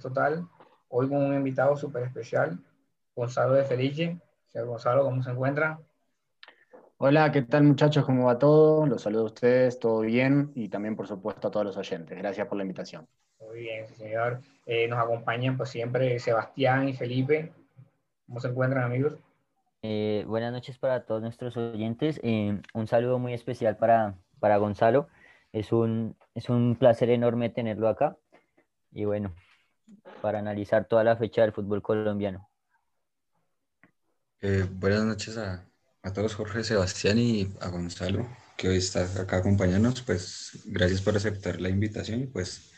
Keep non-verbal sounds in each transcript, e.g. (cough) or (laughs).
Total. Hoy con un invitado súper especial, Gonzalo de Felice. Señor Gonzalo, ¿cómo se encuentra? Hola, ¿qué tal muchachos? ¿Cómo va todo? Los saludo a ustedes, todo bien y también por supuesto a todos los oyentes. Gracias por la invitación. Muy bien, señor. Eh, nos acompañan pues siempre Sebastián y Felipe. ¿Cómo se encuentran amigos? Eh, buenas noches para todos nuestros oyentes. Eh, un saludo muy especial para, para Gonzalo. Es un, es un placer enorme tenerlo acá. Y bueno, para analizar toda la fecha del fútbol colombiano. buenas noches a, a todos, Jorge, Sebastián y a Gonzalo, que hoy está acá acompañándonos. Pues gracias por aceptar la invitación y pues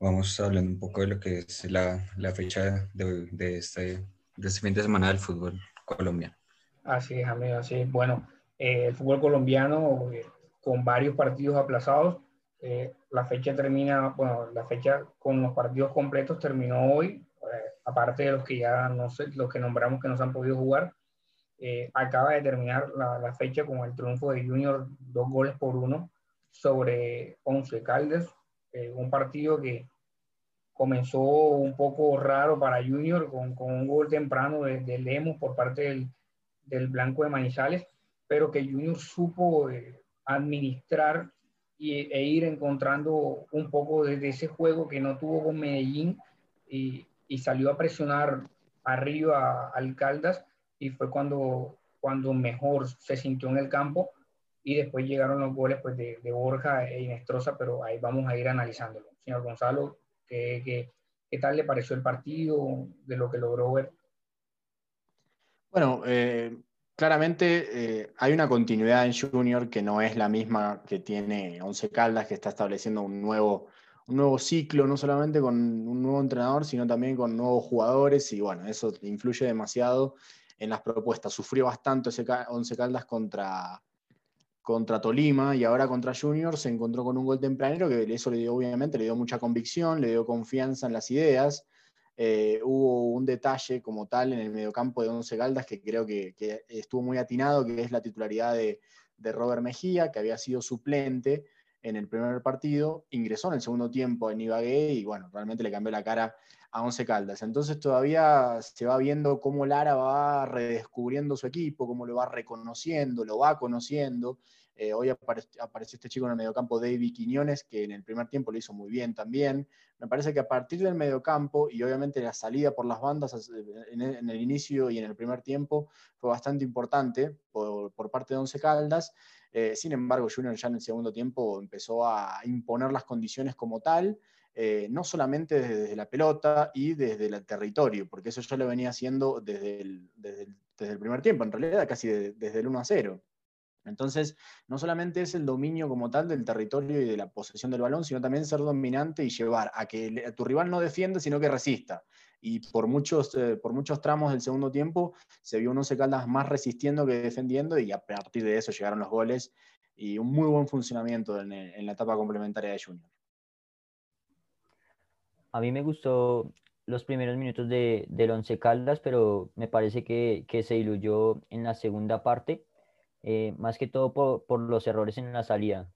vamos hablando un poco de lo que es la, la fecha de, de, este, de este fin de semana del fútbol colombiano. Así es, amigo, así es. Bueno, eh, el fútbol colombiano eh, con varios partidos aplazados. Eh, la fecha termina, bueno, la fecha con los partidos completos terminó hoy, aparte de los que ya no sé, los que nombramos que no se han podido jugar. acaba de terminar la, la, fecha con el triunfo de Junior, dos goles por uno sobre Once Caldes, un partido que comenzó un poco raro para Junior con, con un gol temprano de, de, Lemos por parte del, del, Blanco de Manizales, pero que Junior supo eh, administrar y, e ir encontrando un poco de, ese juego que no tuvo con Medellín y, y salió a presionar arriba al Caldas y fue cuando, cuando mejor se sintió en el campo y después llegaron los goles pues, de, de Borja e Inestrosa, pero ahí vamos a ir analizándolo. Señor Gonzalo, ¿Qué, qué, qué tal le pareció el partido, de lo que logró ver? Bueno, eh, claramente eh, hay una continuidad en Junior que no es la misma que tiene Once Caldas, que está estableciendo un nuevo, un nuevo ciclo, no solamente con un nuevo entrenador, sino también con nuevos jugadores, y bueno, eso influye demasiado en las propuestas. Sufrió bastante Once Caldas contra, contra Tolima y ahora contra Junior se encontró con un gol tempranero que eso le dio, obviamente, le dio mucha convicción, le dio confianza en las ideas. Eh, hubo un detalle como tal en el mediocampo de Once Galdas que creo que, que, estuvo muy atinado, que es la titularidad de, de, Robert Mejía, que había sido suplente en el primer partido, ingresó en el segundo tiempo en Ibagué y bueno, realmente le cambió la cara a Once Caldas. Entonces todavía se va viendo cómo Lara va redescubriendo su equipo, cómo lo va reconociendo, lo va conociendo. Eh, hoy apareció, este chico en el mediocampo, David Quiñones, que en el primer tiempo lo hizo muy bien también. Me parece que a partir del mediocampo y obviamente la salida por las bandas en el, inicio y en el primer tiempo fue bastante importante por, parte de Once Caldas. Eh, sin embargo, Junior ya en el segundo tiempo empezó a imponer las condiciones como tal eh, no solamente desde, la pelota y desde el territorio, porque eso ya lo venía haciendo desde el, desde el, primer tiempo, en realidad casi de, desde el 1 a 0. Entonces, no solamente es el dominio como tal del territorio y de la posesión del balón, sino también ser dominante y llevar a que tu rival no defienda, sino que resista. Y por muchos, eh, por muchos tramos del segundo tiempo se vio unos Caldas más resistiendo que defendiendo y a partir de eso llegaron los goles y un muy buen funcionamiento en, en la etapa complementaria de Junior. A mí me gustó los primeros minutos de, del Once Caldas, pero me parece que, que, se diluyó en la segunda parte, eh, más que todo por, por, los errores en la salida.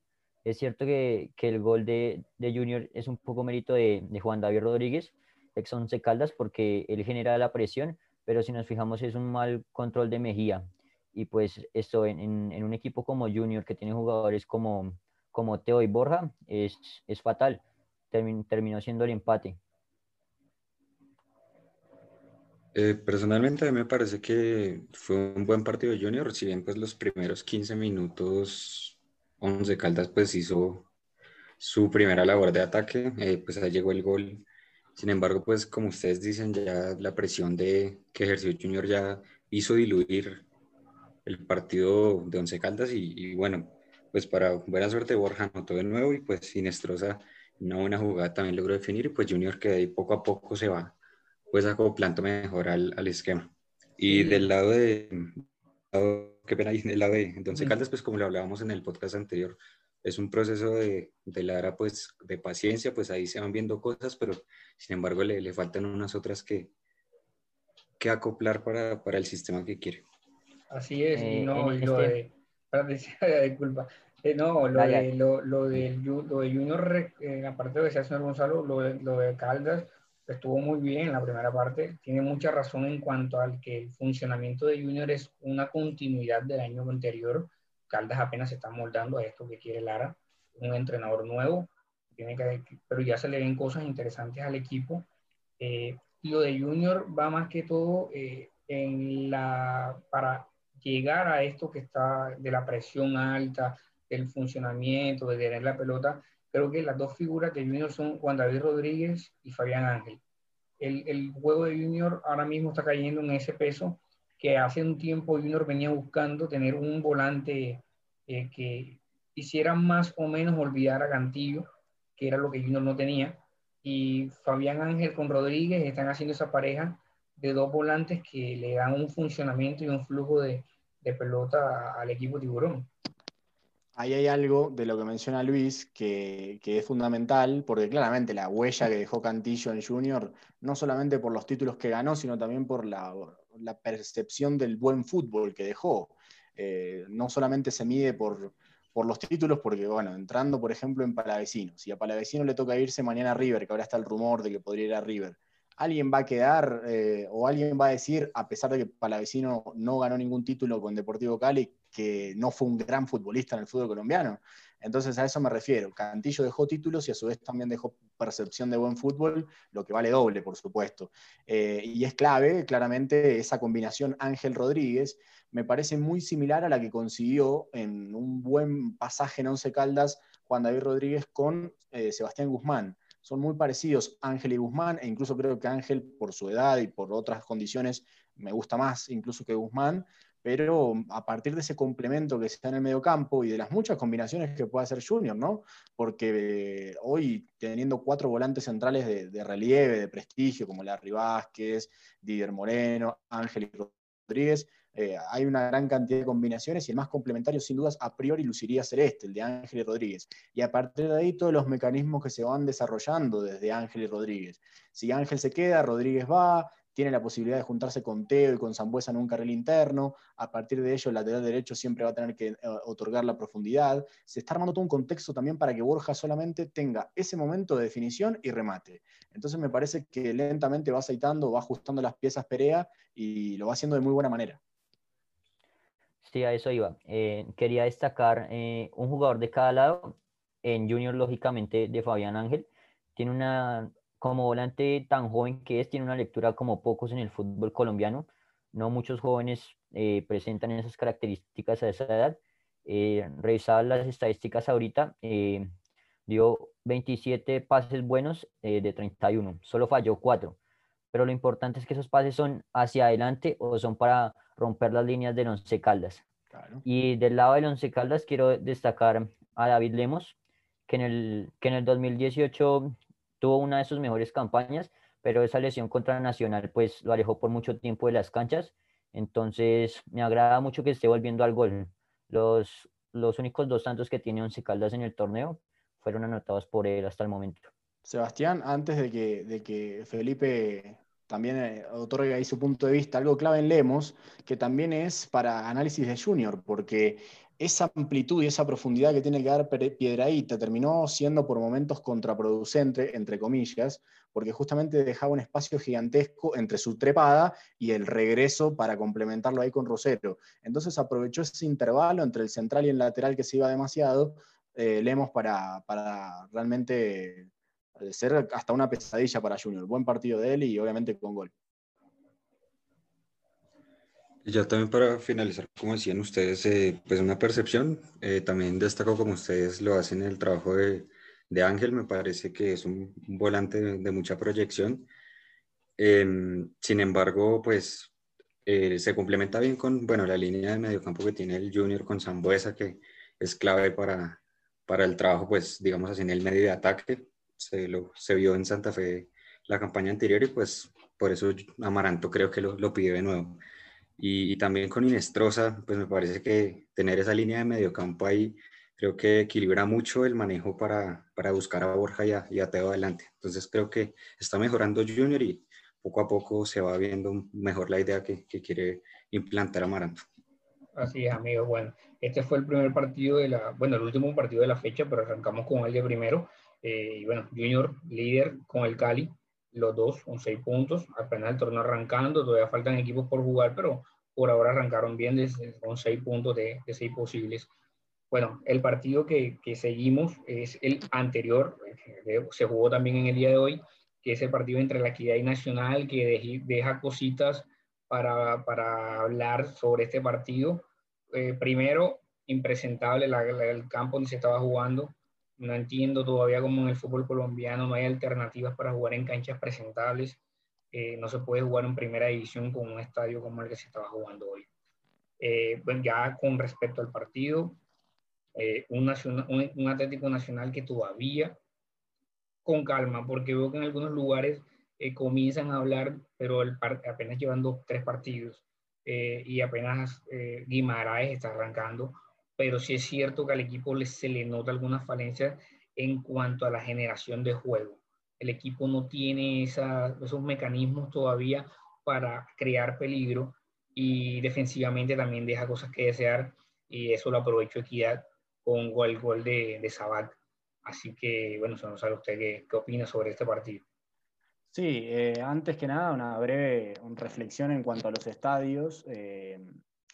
Es cierto que, que el gol de, de, Junior es un poco mérito de, de, Juan David Rodríguez, ex Once Caldas, porque él genera la presión, pero si nos fijamos es un mal control de Mejía. Y pues esto en, en, un equipo como Junior, que tiene jugadores como, como Teo y Borja, es, es fatal termin, terminó siendo el empate. Eh, personalmente a mí me parece que fue un buen partido de Junior, si bien pues los primeros 15 minutos Once Caldas pues hizo su primera labor de ataque, eh, pues ahí llegó el gol. Sin embargo, pues como ustedes dicen, ya la presión de que ejerció Junior ya hizo diluir el partido de Once Caldas y, bueno, pues para buena suerte Borja anotó de nuevo y pues Sinestrosa una buena jugada también logró definir y pues Junior que ahí poco a poco se va pues acoplando mejor al, al esquema. Y sí. del lado de, qué pena, del lado de entonces Caldas, pues como lo hablábamos en el podcast anterior, es un proceso de, de Lara, pues de paciencia, pues ahí se van viendo cosas, pero sin embargo le, le faltan unas otras que, que acoplar para, para, el sistema que quiere. Así es, eh, y no, y lo este... de, (laughs) (laughs) disculpa, Eh, no, lo de, lo, lo, del, lo de Junior, en la parte de decía señor Gonzalo, lo de, lo de Caldas estuvo muy bien en la primera parte. Tiene mucha razón en cuanto al que el funcionamiento de Junior es una continuidad del año anterior. Caldas apenas se está moldando a esto que quiere Lara, un entrenador nuevo, tiene que, pero ya se le ven cosas interesantes al equipo. Eh, lo de Junior va más que todo eh, en la, para llegar a esto que está de la presión alta, del funcionamiento, de tener la pelota, creo que las dos figuras de Junior son Juan David Rodríguez y Fabián Ángel. El, el, juego de Junior ahora mismo está cayendo en ese peso que hace un tiempo Junior venía buscando tener un volante eh, que hiciera más o menos olvidar a Cantillo, que era lo que Junior no tenía. Y Fabián Ángel con Rodríguez están haciendo esa pareja de dos volantes que le dan un funcionamiento y un flujo de, de pelota al equipo tiburón ahí hay algo de lo que menciona Luis que, es fundamental, porque claramente la huella que dejó Cantillo en Junior, no solamente por los títulos que ganó, sino también por la, percepción del buen fútbol que dejó. Eh, no solamente se mide por, los títulos, porque, bueno, entrando, por ejemplo, en Palavecino, si a Palavecino le toca irse mañana a River, que ahora está el rumor de que podría ir a River, alguien va a quedar eh, o alguien va a decir, a pesar de que Palavecino no ganó ningún título con Deportivo Cali, que no fue un gran futbolista en el fútbol colombiano. Entonces a eso me refiero. Cantillo dejó títulos y a su vez también dejó percepción de buen fútbol, lo que vale doble, por supuesto. Eh, y es clave, claramente, esa combinación Ángel Rodríguez me parece muy similar a la que consiguió en un buen pasaje en Once Caldas Juan David Rodríguez con eh, Sebastián Guzmán. Son muy parecidos Ángel y Guzmán, e incluso creo que Ángel, por su edad y por otras condiciones, me gusta más incluso que Guzmán, pero a partir de ese complemento que está en el medio campo y de las muchas combinaciones que puede hacer Junior, ¿no? Porque eh, hoy teniendo cuatro volantes centrales de, relieve, de prestigio, como Larry Vázquez, Didier Moreno, Ángel y Rodríguez, eh, hay una gran cantidad de combinaciones y el más complementario sin dudas a priori luciría ser este, el de Ángel y Rodríguez. Y a partir de ahí todos los mecanismos que se van desarrollando desde Ángel y Rodríguez. Si Ángel se queda, Rodríguez va, tiene la posibilidad de juntarse con Teo y con Zambuesa en un carril interno, a partir de ello el lateral derecho siempre va a tener que eh, otorgar la profundidad, se está armando todo un contexto también para que Borja solamente tenga ese momento de definición y remate. Entonces me parece que lentamente va aceitando, va ajustando las piezas Perea y lo va haciendo de muy buena manera. Sí, a eso iba. Eh, quería destacar eh, un jugador de cada lado, en Junior lógicamente de Fabián Ángel, tiene una como volante tan joven que es, tiene una lectura como pocos en el fútbol colombiano. No muchos jóvenes eh, presentan esas características a esa edad. Eh, revisadas las estadísticas ahorita, eh, dio 27 pases buenos eh, de 31, solo falló 4. Pero lo importante es que esos pases son hacia adelante o son para romper las líneas del Once Caldas. Y del lado del Once Caldas quiero destacar a David Lemos, que en el, que en el 2018 tuvo una de sus mejores campañas, pero esa lesión contra Nacional pues lo alejó por mucho tiempo de las canchas. Entonces me agrada mucho que esté volviendo al gol. Los, los únicos dos tantos que tiene Once Caldas en el torneo fueron anotados por él hasta el momento. Sebastián, antes de que, de que Felipe también eh, otorgue ahí su punto de vista, algo clave en Lemos, que también es para análisis de Junior, porque esa amplitud y esa profundidad que tiene que dar Piedraíta terminó siendo por momentos contraproducente, entre comillas, porque justamente dejaba un espacio gigantesco entre su trepada y el regreso para complementarlo ahí con Rosero. Entonces aprovechó ese intervalo entre el central y el lateral que se iba demasiado, eh, Lemos para, para realmente eh, ser hasta una pesadilla para Junior. Buen partido de él y obviamente con gol. Ya también para finalizar, como decían ustedes, eh, pues una percepción, eh, también destaco como ustedes lo hacen el trabajo de, de Ángel, me parece que es un, volante de, mucha proyección. Em, sin embargo, pues eh, se complementa bien con, bueno, la línea de mediocampo que tiene el Junior con Zambuesa, que es clave para, para el trabajo, pues digamos así, en el medio de ataque. Se, lo, se vio en Santa Fe la campaña anterior y pues por eso Amaranto creo que lo, lo pide de nuevo. Y, también con Inestrosa, pues me parece que tener esa línea de mediocampo ahí creo que equilibra mucho el manejo para, para buscar a Borja y a, y a, Teo adelante. Entonces creo que está mejorando Junior y poco a poco se va viendo mejor la idea que, que quiere implantar Amaranto. Así es, amigos. Bueno, este fue el primer partido de la, bueno, el último partido de la fecha, pero arrancamos con el de primero. Eh, y bueno, Junior líder con el Cali, los dos con seis puntos, apenas el torneo arrancando, todavía faltan equipos por jugar, pero por ahora arrancaron bien con seis puntos de, de, seis posibles. Bueno, el partido que, que seguimos es el anterior, eh, se jugó también en el día de hoy, que es el partido entre la Equidad y Nacional, que deja cositas para, para hablar sobre este partido. Eh, primero, impresentable el campo donde se estaba jugando. No entiendo todavía cómo en el fútbol colombiano no hay alternativas para jugar en canchas presentables. Eh, no se puede jugar en primera división con un estadio como el que se estaba jugando hoy. Eh, bueno, ya con respecto al partido, un, nacional, un, Atlético Nacional que todavía con calma, porque veo que en algunos lugares eh, comienzan a hablar, pero el apenas llevando tres partidos eh, y apenas eh, Guimaraes está arrancando, pero sí es cierto que al equipo se le nota algunas falencias en cuanto a la generación de juego. El equipo no tiene esos mecanismos todavía para crear peligro y defensivamente también deja cosas que desear y eso lo aprovecho Equidad con el gol de, de Sabat Así que, bueno, no sabe usted qué, qué opina sobre este partido. Sí, eh, antes que nada, una breve reflexión en cuanto a los estadios. Eh,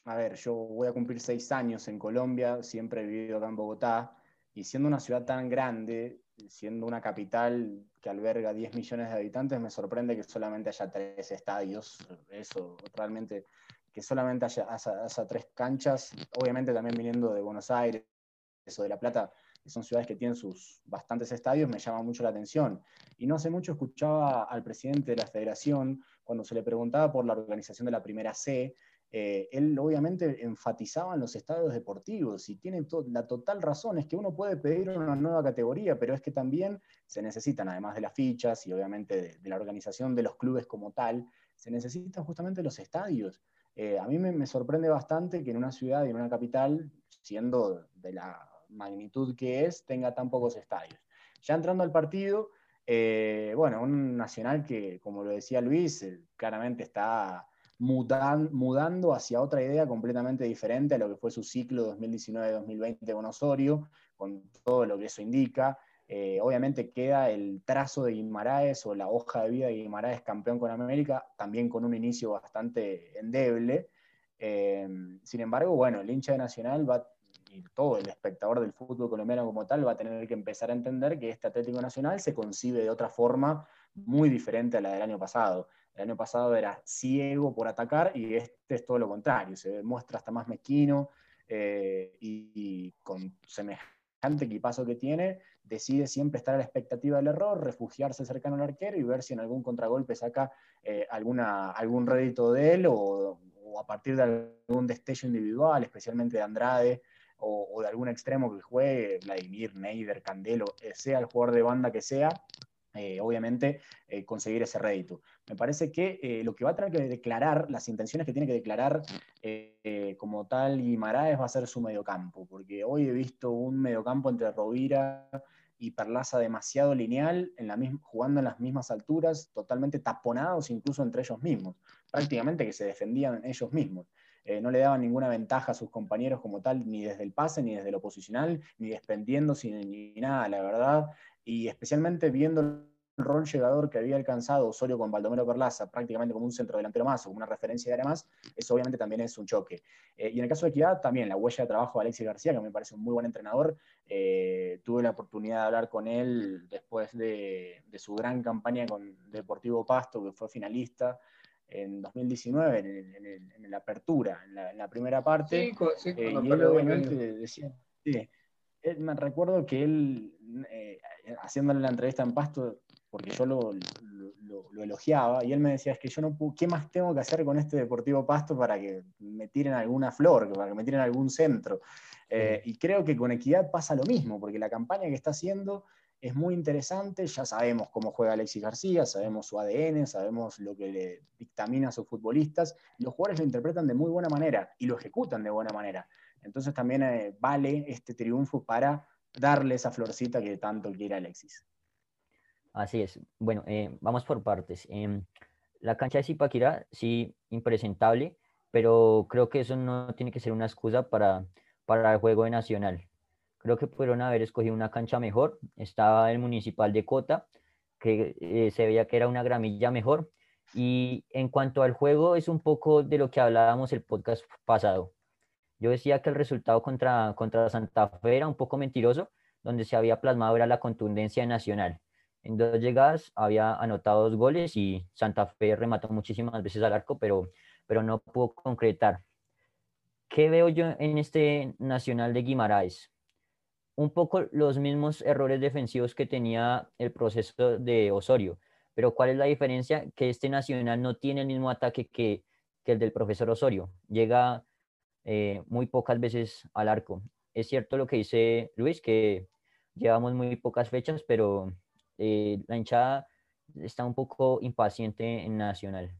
a ver, yo voy a cumplir seis años en Colombia, siempre he vivido acá en Bogotá, y siendo una ciudad tan grande, siendo una capital que alberga 10 millones de habitantes, me sorprende que solamente haya tres estadios. Eso, realmente, que solamente haya, haya tres canchas, obviamente también viniendo de Buenos Aires o de La Plata, que son ciudades que tienen sus bastantes estadios, me llama mucho la atención. Y no hace mucho escuchaba al presidente de la federación, cuando se le preguntaba por la organización de la primera C, eh, él obviamente enfatizaba en los estadios deportivos y tiene la total razón, es que uno puede pedir una nueva categoría, pero es que también se necesitan, además de las fichas y obviamente de, la organización de los clubes como tal, se necesitan justamente los estadios. Eh, a mí me, sorprende bastante que en una ciudad y en una capital, siendo de la magnitud que es, tenga tan pocos estadios. Ya entrando al partido, eh, bueno, un Nacional que, como lo decía Luis, claramente está mudando hacia otra idea completamente diferente a lo que fue su ciclo 2019-2020 con Osorio, con todo lo que eso indica. Eh, obviamente queda el trazo de Guimaraes o la hoja de vida de Guimaraes campeón con América, también con un inicio bastante endeble. sin embargo, bueno, el hincha de Nacional va todo el espectador del fútbol colombiano como tal va a tener que empezar a entender que este Atlético Nacional se concibe de otra forma muy diferente a la del año pasado. El año pasado era ciego por atacar y este es todo lo contrario, se muestra hasta más mezquino eh, y, con semejante equipazo que tiene, decide siempre estar a la expectativa del error, refugiarse cercano al arquero y ver si en algún contragolpe saca eh, alguna, algún rédito de él o, o, a partir de algún destello individual, especialmente de Andrade, o, de algún extremo que juegue, Vladimir, Neider, Candelo, eh, sea el jugador de banda que sea, eh, obviamente eh, conseguir ese rédito. Me parece que lo que va a tener que declarar, las intenciones que tiene que declarar como tal Guimaraes va a ser su mediocampo, porque hoy he visto un mediocampo entre Rovira y Perlaza demasiado lineal, en la jugando en las mismas alturas, totalmente taponados incluso entre ellos mismos, prácticamente que se defendían ellos mismos. Eh, no le daban ninguna ventaja a sus compañeros como tal, ni desde el pase, ni desde lo posicional, ni desprendiéndose, ni, nada, la verdad. Y especialmente viendo el rol llegador que había alcanzado Osorio con Baldomero Perlaza, prácticamente como un centro delantero más o como una referencia de área más, eso obviamente también es un choque. Eh, y en el caso de Equidad, también la huella de trabajo de Alexis García, que me parece un muy buen entrenador. Eh, tuve la oportunidad de hablar con él después de, de su gran campaña con Deportivo Pasto, que fue finalista en 2019, en, la apertura, en la, primera parte. Sí, eh, y él obviamente decía, sí, me recuerdo que él, eh, haciéndole la entrevista en Pasto, porque yo lo, elogiaba, y él me decía, es que yo no puedo, ¿qué más tengo que hacer con este Deportivo Pasto para que me tiren alguna flor, para que me tiren algún centro? Eh, y creo que con Equidad pasa lo mismo, porque la campaña que está haciendo es muy interesante, ya sabemos cómo juega Alexis García, sabemos su ADN, sabemos lo que le dictamina a sus futbolistas, los jugadores lo interpretan de muy buena manera y lo ejecutan de buena manera. Entonces también eh, vale este triunfo para darle esa florcita que tanto quiere Alexis. Así es. Bueno, eh, vamos por partes. Em, la cancha de Zipaquirá, sí, impresentable, pero creo que eso no tiene que ser una excusa para, para el juego de Nacional. Creo que pudieron haber escogido una cancha mejor. Estaba el Municipal de Cota, que eh, se veía que era una gramilla mejor. Y en cuanto al juego, es un poco de lo que hablábamos el podcast pasado. Yo decía que el resultado contra, contra Santa Fe era un poco mentiroso, donde se había plasmado era la contundencia nacional. En dos llegadas había anotado dos goles y Santa Fe remató muchísimas veces al arco, pero, pero no pudo concretar. ¿Qué veo yo en este Nacional de Guimaraes? Un poco los mismos errores defensivos que tenía el proceso de Osorio, pero ¿cuál es la diferencia? Que este Nacional no tiene el mismo ataque que, que el del profesor Osorio. Llega eh, muy pocas veces al arco. Es cierto lo que dice Luis, que llevamos muy pocas fechas, pero eh, la hinchada está un poco impaciente en Nacional.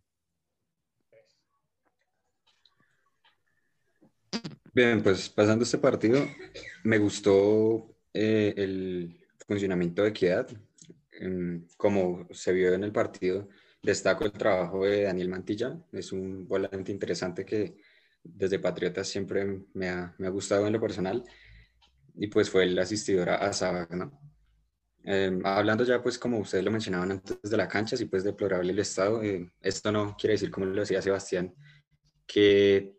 Bien, pues pasando este partido, me gustó eh, el funcionamiento de Equidad. Em, como se vio en el partido, destaco el trabajo de Daniel Mantilla. Es un volante interesante que desde Patriotas siempre me ha, me ha, gustado en lo personal y pues fue el asistidor a Saba, ¿no? Em, hablando ya pues como ustedes lo mencionaban antes de la cancha, sí pues deplorable el estado, eh, esto no quiere decir como lo decía Sebastián, que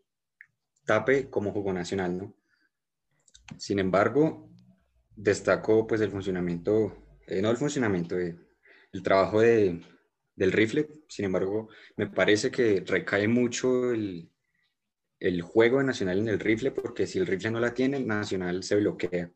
tape como jugó Nacional, ¿no? Sin embargo, destaco pues el funcionamiento, eh, no el funcionamiento, eh, el trabajo de, del rifle, sin embargo, me parece que recae mucho el, el juego de Nacional en el rifle, porque si el rifle no la tiene, Nacional se bloquea.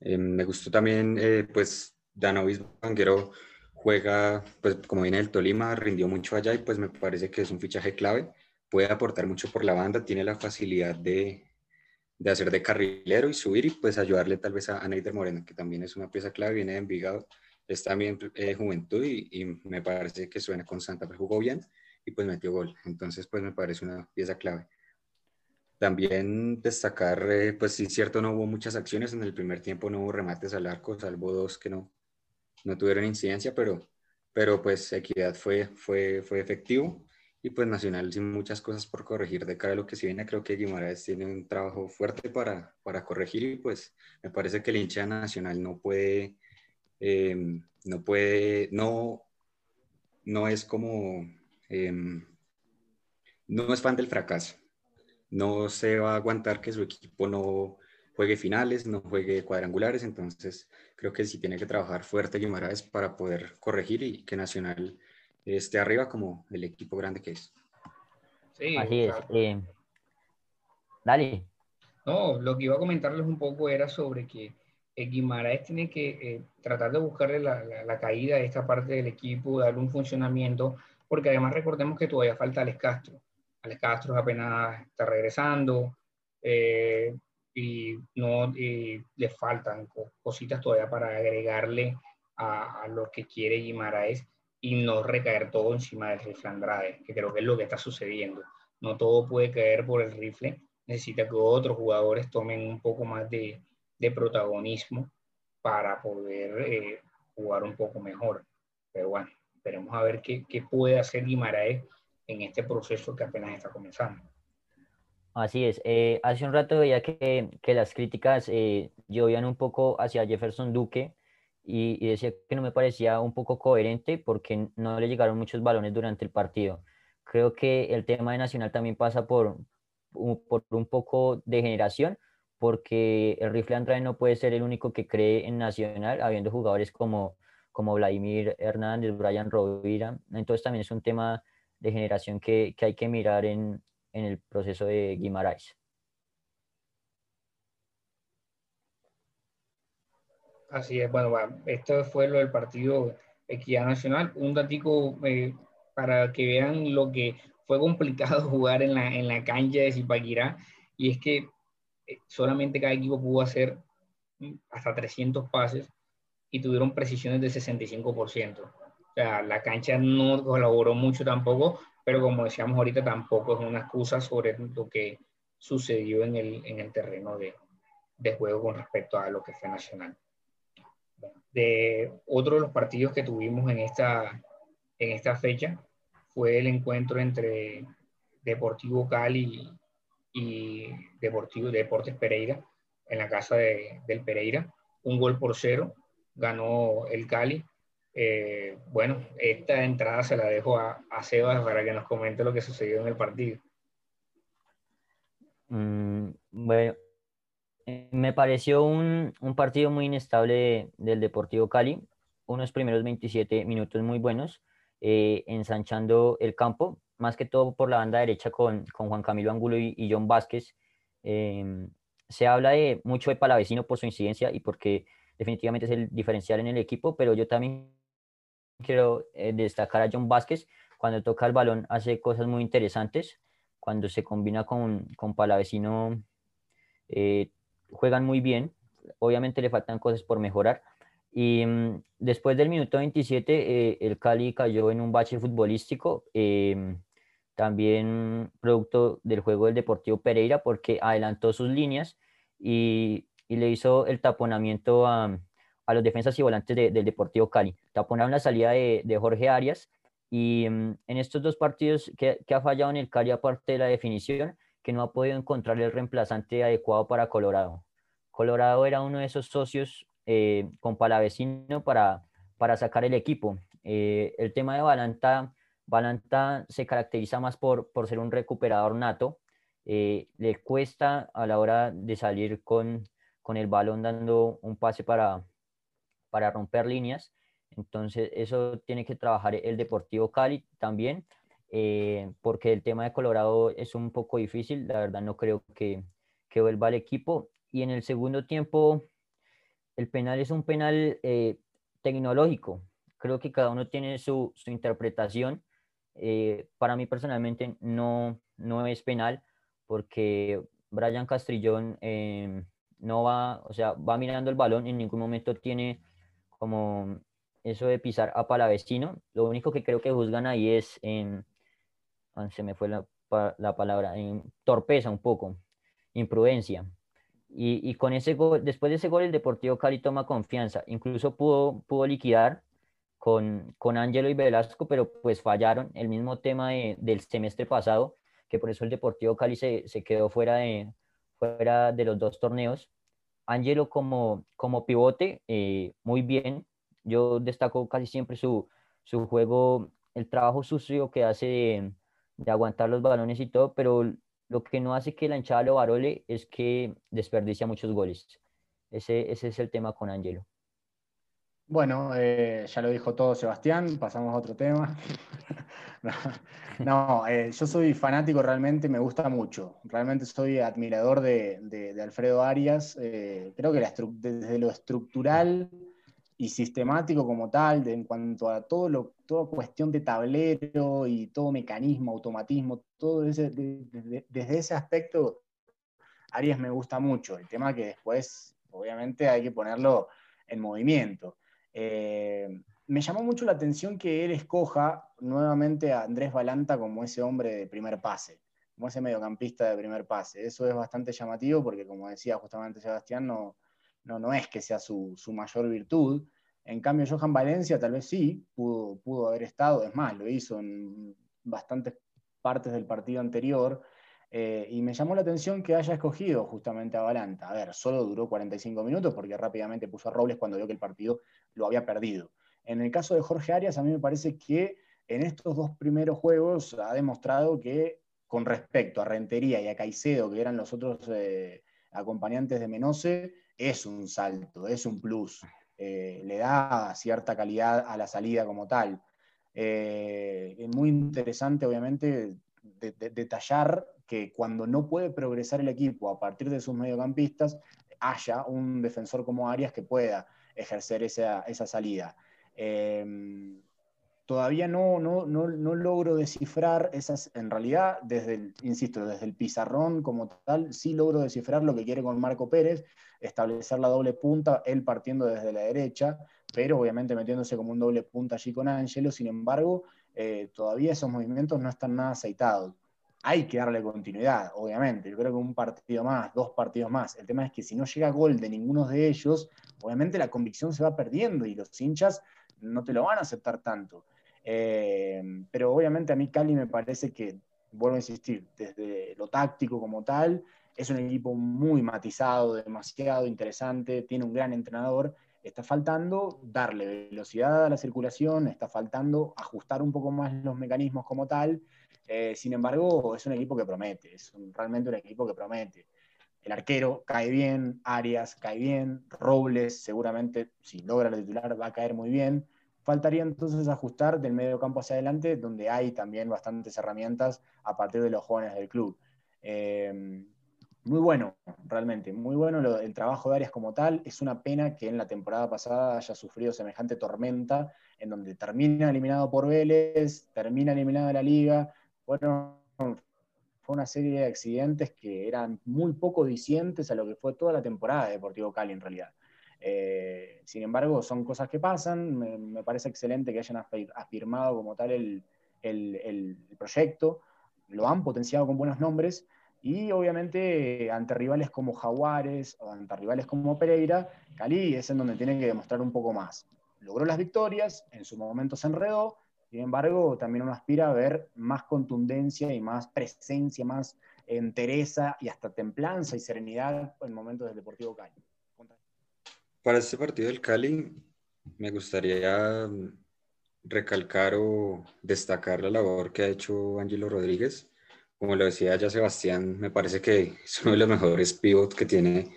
Eh, me gustó también, eh, pues, Danovis Banguero juega, pues, como viene del Tolima, rindió mucho allá y pues me parece que es un fichaje clave. Puede aportar mucho por la banda, tiene la facilidad de, de hacer de carrilero y subir y pues ayudarle tal vez a, Neider Moreno, que también es una pieza clave, viene de Envigado, es también eh, juventud y, y, me parece que suena con Santa Fe, jugó bien y pues metió gol. Entonces, pues me parece una pieza clave. También destacar, eh, pues sí, cierto, no hubo muchas acciones en el primer tiempo, no hubo remates al arco, salvo dos que no, no tuvieron incidencia, pero, pero pues Equidad fue, fue, fue efectivo y pues Nacional sin muchas cosas por corregir de cara a lo que se viene. Creo que Guimaraes tiene un trabajo fuerte para, para corregir y pues me parece que el hincha nacional no puede, em, no puede, no, no es como, em, no es fan del fracaso no se va a aguantar que su equipo no juegue finales, no juegue cuadrangulares, entonces creo que sí tiene que trabajar fuerte Guimaraes para poder corregir y que Nacional esté arriba como el equipo grande que es. Sí, Así es. Eh, dale. No, lo que iba a comentarles un poco era sobre que Guimaraes tiene que eh, tratar de buscarle la, la, caída a esta parte del equipo, darle un funcionamiento, porque además recordemos que todavía falta Alex Castro. Alex Castro apenas está regresando eh, y no le faltan cositas todavía para agregarle a, lo que quiere Guimaraes y no recaer todo encima del rifle Andrade, que creo que es lo que está sucediendo. No todo puede caer por el rifle, necesita que otros jugadores tomen un poco más de, protagonismo para poder eh, jugar un poco mejor. Pero bueno, esperemos a ver qué, qué puede hacer Guimaraes en este proceso que apenas está comenzando. Así es. Eh, hace un rato veía que, que las críticas eh, llovían un poco hacia Jefferson Duque y, decía que no me parecía un poco coherente porque no le llegaron muchos balones durante el partido. Creo que el tema de Nacional también pasa por, por un poco de generación, porque el rifle Andrade no puede ser el único que cree en Nacional, habiendo jugadores como, como Vladimir Hernández, Brian Rovira. Entonces también es un tema de generación que, que hay que mirar en, en, el proceso de Guimaraes. Así es, bueno, esto fue lo del partido Equidad Nacional. Un datico eh, para que vean lo que fue complicado (laughs) jugar en la, en la cancha de Zipaquirá, y es que eh, solamente cada equipo pudo hacer mm, hasta 300 pases y tuvieron precisiones de 65% la cancha no colaboró mucho tampoco, pero como decíamos ahorita, tampoco es una excusa sobre lo que sucedió en el, en el terreno de, de, juego con respecto a lo que fue Nacional. De otro de los partidos que tuvimos en esta, en esta fecha fue el encuentro entre Deportivo Cali y Deportivo Deportes Pereira en la casa de, del Pereira, un gol por cero, ganó el Cali. Eh, bueno, esta entrada se la dejo a, a, Sebas para que nos comente lo que sucedió en el partido. Mm, bueno, eh, me pareció un, un partido muy inestable del Deportivo Cali, unos primeros 27 minutos muy buenos, eh, ensanchando el campo, más que todo por la banda derecha con, con Juan Camilo Angulo y, John Vázquez. Em, se habla de mucho de Palavecino por su incidencia y porque definitivamente es el diferencial en el equipo, pero yo también quiero eh, destacar a John Vázquez. Cuando toca el balón hace cosas muy interesantes. Cuando se combina con, con Palavecino, eh, juegan muy bien. Obviamente le faltan cosas por mejorar. Y mm, después del minuto 27, eh, el Cali cayó en un bache futbolístico. Em, también producto del juego del Deportivo Pereira, porque adelantó sus líneas y, y le hizo el taponamiento a, a los defensas y volantes del Deportivo Cali. Taponaron la salida de, de Jorge Arias y mm, en estos dos partidos que, que, ha fallado en el Cali, aparte de la definición, que no ha podido encontrar el reemplazante adecuado para Colorado. Colorado era uno de esos socios eh, con Palavecino para, para sacar el equipo. Eh, el tema de Balanta Balanta se caracteriza más por, por ser un recuperador nato. Eh, le cuesta a la hora de salir con, con el balón dando un pase para, para romper líneas. Entonces, eso tiene que trabajar el Deportivo Cali también, eh, porque el tema de Colorado es un poco difícil. La verdad, no creo que, que vuelva al equipo. Y en el segundo tiempo, el penal es un penal eh, tecnológico. Creo que cada uno tiene su, su interpretación. Eh, para mí personalmente no, no es penal porque Brian Castrillón eh, no va, o sea, va mirando el balón, en ningún momento tiene como eso de pisar a palavecino. Lo único que creo que juzgan ahí es en, se me fue la, la palabra, en torpeza un poco, imprudencia. Y, y, con ese gol, después de ese gol, el Deportivo Cali toma confianza. Incluso pudo, pudo liquidar con, con Angelo y Velasco, pero pues fallaron. El mismo tema del semestre pasado, que por eso el Deportivo Cali se, se, quedó fuera de, fuera de los dos torneos. Angelo como, como pivote, eh, muy bien. Yo destaco casi siempre su, su juego, el trabajo sucio que hace de, de, aguantar los balones y todo, pero lo que no hace que la hinchada lo varole es que desperdicia muchos goles. Ese, ese es el tema con Angelo. Bueno, eh, ya lo dijo todo Sebastián, pasamos a otro tema. (laughs) no, eh, yo soy fanático realmente, me gusta mucho. Realmente soy admirador de, Alfredo Arias. Eh, creo que desde lo estructural y sistemático como tal, en cuanto a todo lo, toda cuestión de tablero y todo mecanismo, automatismo, todo desde ese aspecto, Arias me gusta mucho. El tema que después, obviamente, hay que ponerlo en movimiento. Eh, me llamó mucho la atención que él escoja nuevamente a Andrés Balanta como ese hombre de primer pase, como ese mediocampista de primer pase. Eso es bastante llamativo porque, como decía justamente Sebastián, no, no, no es que sea su, mayor virtud. En cambio, Johan Valencia tal vez sí, pudo, pudo haber estado, es más, lo hizo en bastantes partes del partido anterior, eh, y me llamó la atención que haya escogido justamente a Balanta. A ver, solo duró 45 minutos porque rápidamente puso a Robles cuando vio que el partido lo había perdido. En el caso de Jorge Arias, a mí me parece que en estos dos primeros juegos ha demostrado que con respecto a Rentería y a Caicedo, que eran los otros eh, acompañantes de Menose, es un salto, es un plus. Eh, le da cierta calidad a la salida como tal. es muy interesante, obviamente, detallar que cuando no puede progresar el equipo a partir de sus mediocampistas, haya un defensor como Arias que pueda ejercer esa, salida. Em, todavía no, no, no, logro descifrar esas, en realidad, desde el, insisto, desde el pizarrón como tal, sí logro descifrar lo que quiere con Marco Pérez, establecer la doble punta, él partiendo desde la derecha, pero obviamente metiéndose como un doble punta allí con Ángelo, sin embargo, eh, todavía esos movimientos no están nada aceitados. Hay que darle continuidad, obviamente. Yo creo que un partido más, dos partidos más. El tema es que si no llega gol de ninguno de ellos, obviamente la convicción se va perdiendo y los hinchas no te lo van a aceptar tanto. Eh, pero obviamente a mí Cali me parece que vuelvo a insistir, desde lo táctico como tal, es un equipo muy matizado, demasiado interesante, tiene un gran entrenador. Está faltando darle velocidad a la circulación, está faltando ajustar un poco más los mecanismos como tal. Eh, sin embargo, es un equipo que promete, es realmente un equipo que promete. El arquero cae bien, Arias cae bien, Robles seguramente, si logra la titular, va a caer muy bien. Faltaría entonces ajustar del medio campo hacia adelante, donde hay también bastantes herramientas a partir de los jóvenes del club. Eh, muy bueno, realmente, muy bueno el trabajo de Arias como tal. Es una pena que en la temporada pasada haya sufrido semejante tormenta, en donde termina eliminado por Vélez, termina eliminado de la liga. Bueno, fue una serie de accidentes que eran muy poco dicientes a lo que fue toda la temporada de Deportivo Cali en realidad. Eh, sin embargo, son cosas que pasan. Me, parece excelente que hayan afirmado como tal el, el, proyecto. Lo han potenciado con buenos nombres. Y obviamente ante rivales como Jaguares o ante rivales como Pereira, Cali es en donde tiene que demostrar un poco más. Logró las victorias, en su momento se enredó, sin embargo también uno aspira a ver más contundencia y más presencia, más entereza y hasta templanza y serenidad en momentos del Deportivo Cali. Para este partido del Cali, me gustaría mm, recalcar o destacar la labor que ha hecho Ángelo Rodríguez. Como lo decía ya Sebastián, me parece que es uno de los mejores pivots que, tiene,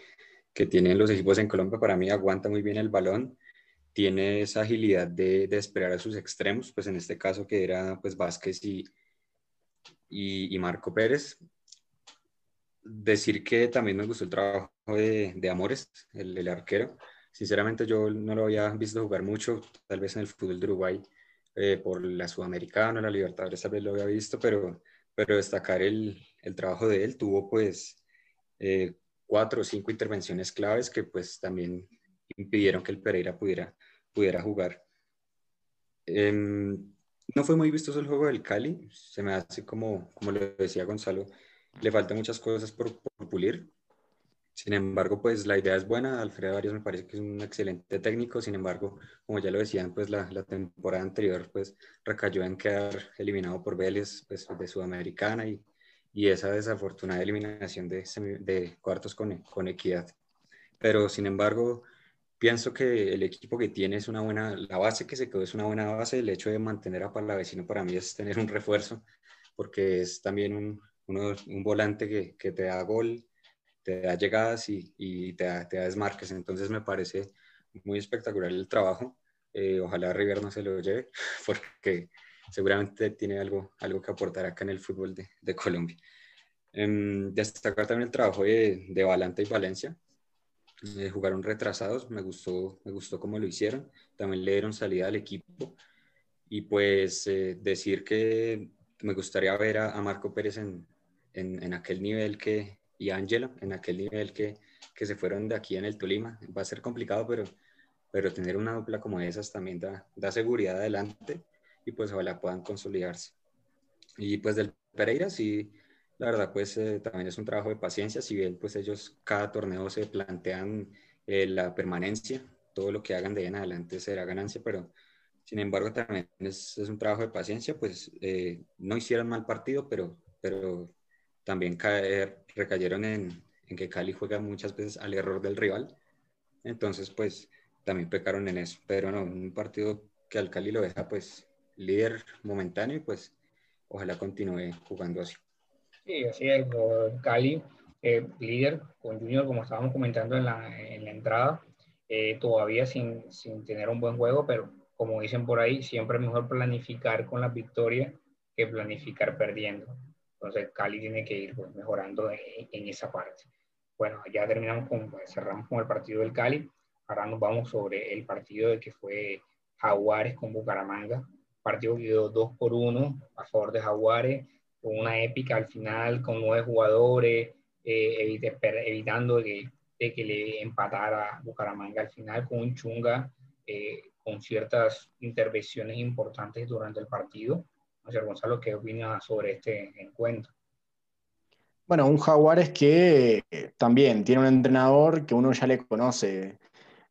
que tienen los equipos en Colombia. Para mí aguanta muy bien el balón, tiene esa agilidad de, de esperar a sus extremos, pues en este caso que era pues Vázquez y, y, Marco Pérez. Decir que también me gustó el trabajo de, de Amores, el, el arquero Sinceramente yo no lo había visto jugar mucho, tal vez en el fútbol de Uruguay, eh, por la Sudamericana, la Libertadores tal vez lo había visto, pero, pero destacar el, el trabajo de él. Tuvo pues eh, cuatro o cinco intervenciones claves que pues también impidieron que el Pereira pudiera, pudiera jugar. Em, no fue muy vistoso el juego del Cali, se me hace como, como lo decía Gonzalo, le faltan muchas cosas por, por pulir. Sin embargo, pues la idea es buena. Alfredo Arias me parece que es un excelente técnico. Sin embargo, como ya lo decían, pues la, la temporada anterior pues recayó en quedar eliminado por Vélez pues, de Sudamericana y, y esa desafortunada eliminación de, de cuartos con, con equidad. Pero sin embargo, pienso que el equipo que tiene es una buena, la base que se quedó es una buena base. El hecho de mantener a Palavecino para mí es tener un refuerzo, porque es también un, un volante que, que te da gol, te da llegadas y, y te, da, te, da, desmarques. Entonces me parece muy espectacular el trabajo. Eh, ojalá River no se lo lleve, (laughs) porque seguramente tiene algo, algo que aportar acá en el fútbol de, de Colombia. Eh, destacar también el trabajo de, de Valante y Valencia. Jugaron retrasados, me gustó, me gustó cómo lo hicieron. También le dieron salida al equipo. Y pues eh, decir que me gustaría ver a, Marco Pérez en, en, aquel nivel que, y Ángelo en aquel nivel que, que, se fueron de aquí en el Tolima. Va a ser complicado, pero, pero tener una dupla como esas también da, da seguridad adelante y pues ojalá puedan consolidarse. Y pues del Pereira, sí, la verdad, pues eh, también es un trabajo de paciencia, si bien pues ellos cada torneo se plantean eh, la permanencia, todo lo que hagan de ahí en adelante será ganancia, pero sin embargo también es, un trabajo de paciencia, pues eh, no hicieron mal partido, pero, pero también caer, recayeron en, en, que Cali juega muchas veces al error del rival. Entonces, pues también pecaron en eso. Pero no, un partido que al Cali lo deja pues líder momentáneo y pues ojalá continúe jugando así. Sí, así es. Cali, eh, líder con Junior, como estábamos comentando en la, en la entrada, eh, todavía sin, sin tener un buen juego, pero como dicen por ahí, siempre es mejor planificar con la victoria que planificar perdiendo. Entonces Cali tiene que ir pues, mejorando en, esa parte. Bueno, ya terminamos con, pues, cerramos con el partido del Cali. Ahora nos vamos sobre el partido de que fue Jaguares con Bucaramanga. Partido que quedó 2 por 1 a favor de Jaguares, con una épica al final, con nueve jugadores, eh, evitando de, que le empatara Bucaramanga al final, con un chunga, eh, con ciertas intervenciones importantes durante el partido Señor Gonzalo, ¿qué opina sobre este encuentro? Bueno, un Jaguares que también tiene un entrenador que uno ya le conoce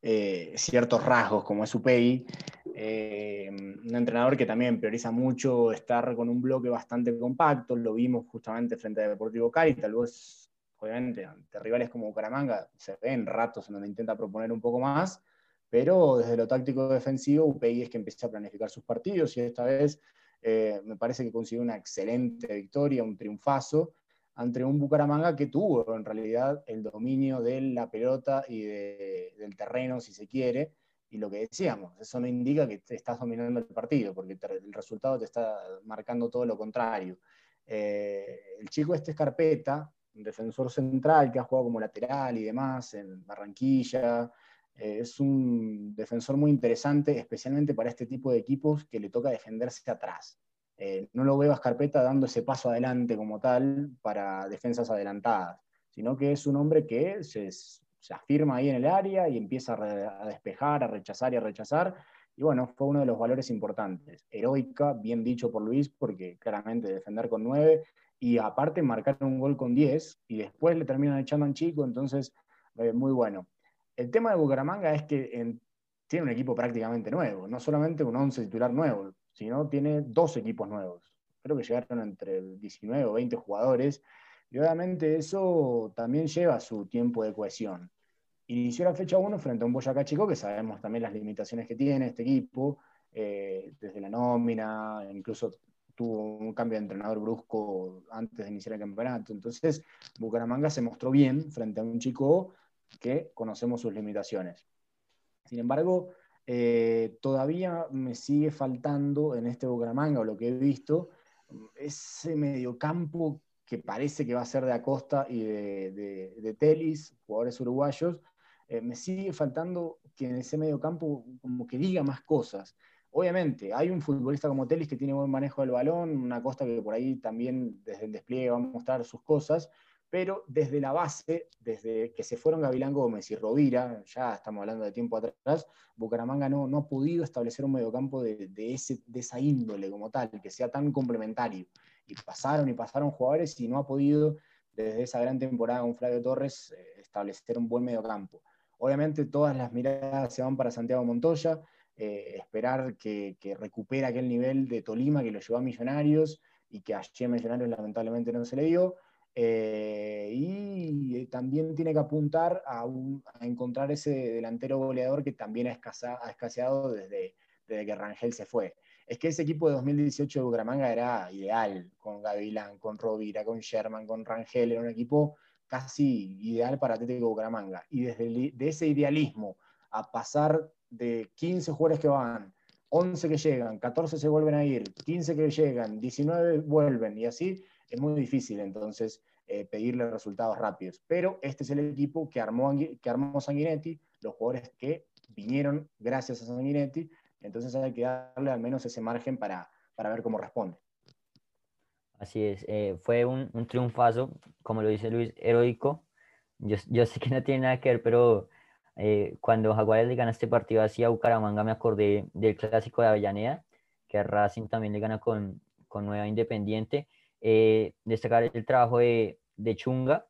eh, ciertos rasgos, como es Upey. Eh, un entrenador que también prioriza mucho estar con un bloque bastante compacto, lo vimos justamente frente a Deportivo Cali, tal vez, obviamente, ante rivales como Bucaramanga, se ven ratos en donde intenta proponer un poco más, pero desde lo táctico defensivo, UPI es que empieza a planificar sus partidos y esta vez eh, me parece que consiguió una excelente victoria, un triunfazo, ante un Bucaramanga que tuvo en realidad el dominio de la pelota y del terreno, si se quiere, y lo que decíamos, eso no indica que estás dominando el partido, porque el resultado te está marcando todo lo contrario. Eh, el chico este es Carpeta, un defensor central que ha jugado como lateral y demás en Barranquilla. Eh, es un defensor muy interesante, especialmente para este tipo de equipos que le toca defenderse atrás. Eh, no lo veo a Carpeta dando ese paso adelante como tal para defensas adelantadas, sino que es un hombre que se, se afirma ahí en el área y empieza a, despejar, a rechazar y a rechazar. Y bueno, fue uno de los valores importantes. Heroica, bien dicho por Luis, porque claramente defender con 9 y aparte marcar un gol con 10 y después le terminan echando chico, entonces eh, muy bueno. El tema de Bucaramanga es que tiene un equipo prácticamente nuevo, no solamente un 11 titular nuevo, sino tiene dos equipos nuevos. Creo que llegaron entre 19 o 20 jugadores y obviamente eso también lleva su tiempo de cohesión. Inició la fecha 1 frente a un Boyacá Chico, que sabemos también las limitaciones que tiene este equipo, eh, desde la nómina, incluso tuvo un cambio de entrenador brusco antes de iniciar el campeonato. Entonces, Bucaramanga se mostró bien frente a un chico que conocemos sus limitaciones. Sin embargo, eh, todavía me sigue faltando en este Bucaramanga, o lo que he visto, ese mediocampo que parece que va a ser de Acosta y de, de, Telis, jugadores uruguayos, eh, me sigue faltando que en ese medio campo como que diga más cosas. Obviamente, hay un futbolista como Telis que tiene buen manejo del balón, una Acosta que por ahí también desde el despliegue va a mostrar sus cosas, pero desde la base, desde que se fueron Gavilán Gómez y Rovira, ya estamos hablando de tiempo atrás, Bucaramanga no, no ha podido establecer un mediocampo de, de, ese, de esa índole como tal, que sea tan complementario pasaron y pasaron jugadores y no ha podido desde esa gran temporada con Flavio Torres eh, establecer un buen mediocampo. Obviamente todas las miradas se van para Santiago Montoya, eh, esperar que, que, recupere aquel nivel de Tolima que lo llevó a Millonarios y que a Millonarios lamentablemente no se le dio. Eh, y también tiene que apuntar a, encontrar ese delantero goleador que también ha, escaseado desde que Rangel se fue es que ese equipo de 2018 de Bucaramanga era ideal, con Gavilán, con Rovira, con Sherman, con Rangel, era un equipo casi ideal para Atlético Bucaramanga. Y desde de ese idealismo a pasar de 15 jugadores que van, 11 que llegan, 14 se vuelven a ir, 15 que llegan, 19 vuelven, y así es muy difícil entonces eh, pedirle resultados rápidos. Pero este es el equipo que armó, que armó Sanguinetti, los jugadores que vinieron gracias a Sanguinetti, entonces hay que darle al menos ese margen para, ver cómo responde. Así es, eh, fue un, triunfazo, como lo dice Luis, heroico. Yo, sé que no tiene nada que ver, pero eh, cuando Jaguares le gana este partido así a Bucaramanga, me acordé del clásico de Avellaneda, que Racing también le gana con, Nueva Independiente. Eh, destacar el trabajo de, Chunga,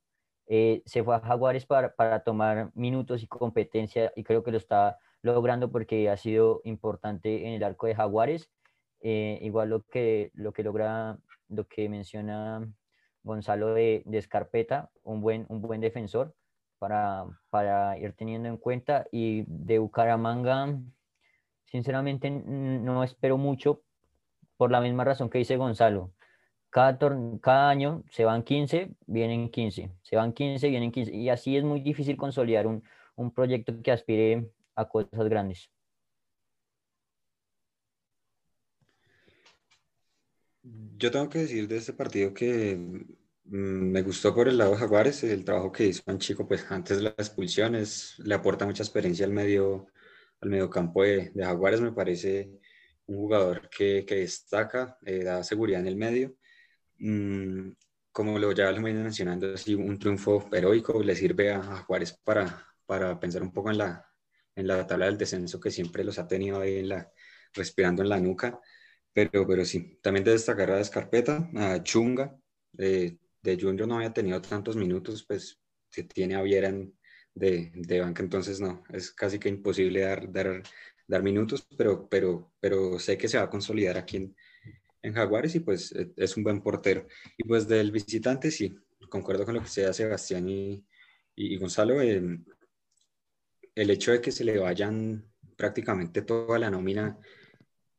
se fue a Jaguares para, para, tomar minutos y competencia y creo que lo está logrando porque ha sido importante en el arco de Jaguares. Eh, igual lo que, lo que logra, lo que menciona Gonzalo de, Escarpeta, un buen, un buen defensor para, para ir teniendo en cuenta. Y de Bucaramanga, sinceramente no espero mucho por la misma razón que dice Gonzalo. Cada, cada año se van 15, vienen 15, se van 15, vienen 15. Y así es muy difícil consolidar un, un proyecto que aspire a cosas grandes. Yo tengo que decir de este partido que mm, me gustó por el lado de Jaguares, el trabajo que hizo Chico pues antes de las expulsiones, le aporta mucha experiencia al medio, al medio campo de, Jaguares, me parece un jugador que, destaca, eh, da seguridad en el medio. Mm, como lo ya lo mencionando, así un triunfo heroico le sirve a, Jaguares para, para pensar un poco en la, en la tabla del descenso que siempre los ha tenido ahí en la, respirando en la nuca. Pero, pero sí, también de destacar a Descarpeta, a Chunga, de, de Junior no había tenido tantos minutos, pues se tiene a Viera de, de banca, entonces no, es casi que imposible dar, dar, dar minutos, pero, pero, pero sé que se va a consolidar aquí en, en Jaguares y pues e, es un buen portero. Y pues del visitante, sí, concuerdo con lo que sea Sebastián y, y, Gonzalo. Em, el hecho de que se le vayan prácticamente toda la nómina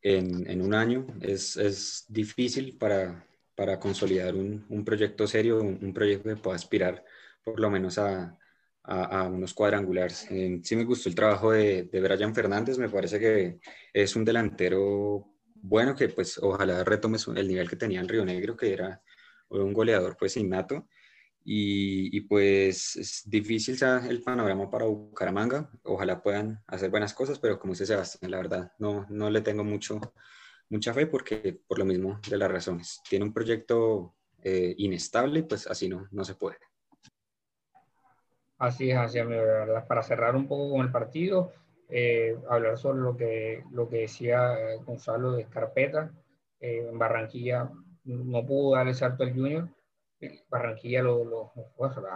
en, un año es, es difícil para, para consolidar un, un, proyecto serio, un, proyecto que pueda aspirar por lo menos a, a, unos cuadrangulares. Eh, sí me gustó el trabajo de, de Brian Fernández, me parece que es un delantero bueno que pues ojalá retome el nivel que tenía en Río Negro, que era un goleador pues innato. Y, y, pues es difícil el panorama para Bucaramanga. Ojalá puedan hacer buenas cosas, pero como dice Sebastián, la verdad no, no le tengo mucho, mucha fe porque por lo mismo de las razones. Tiene un proyecto eh, inestable, pues así no, no se puede. Así es, así es. Para cerrar un poco con el partido, eh, hablar sobre lo que, lo que decía eh, Gonzalo de Escarpeta. Eh, en Barranquilla no pudo dar el salto al Junior. Barranquilla los lo,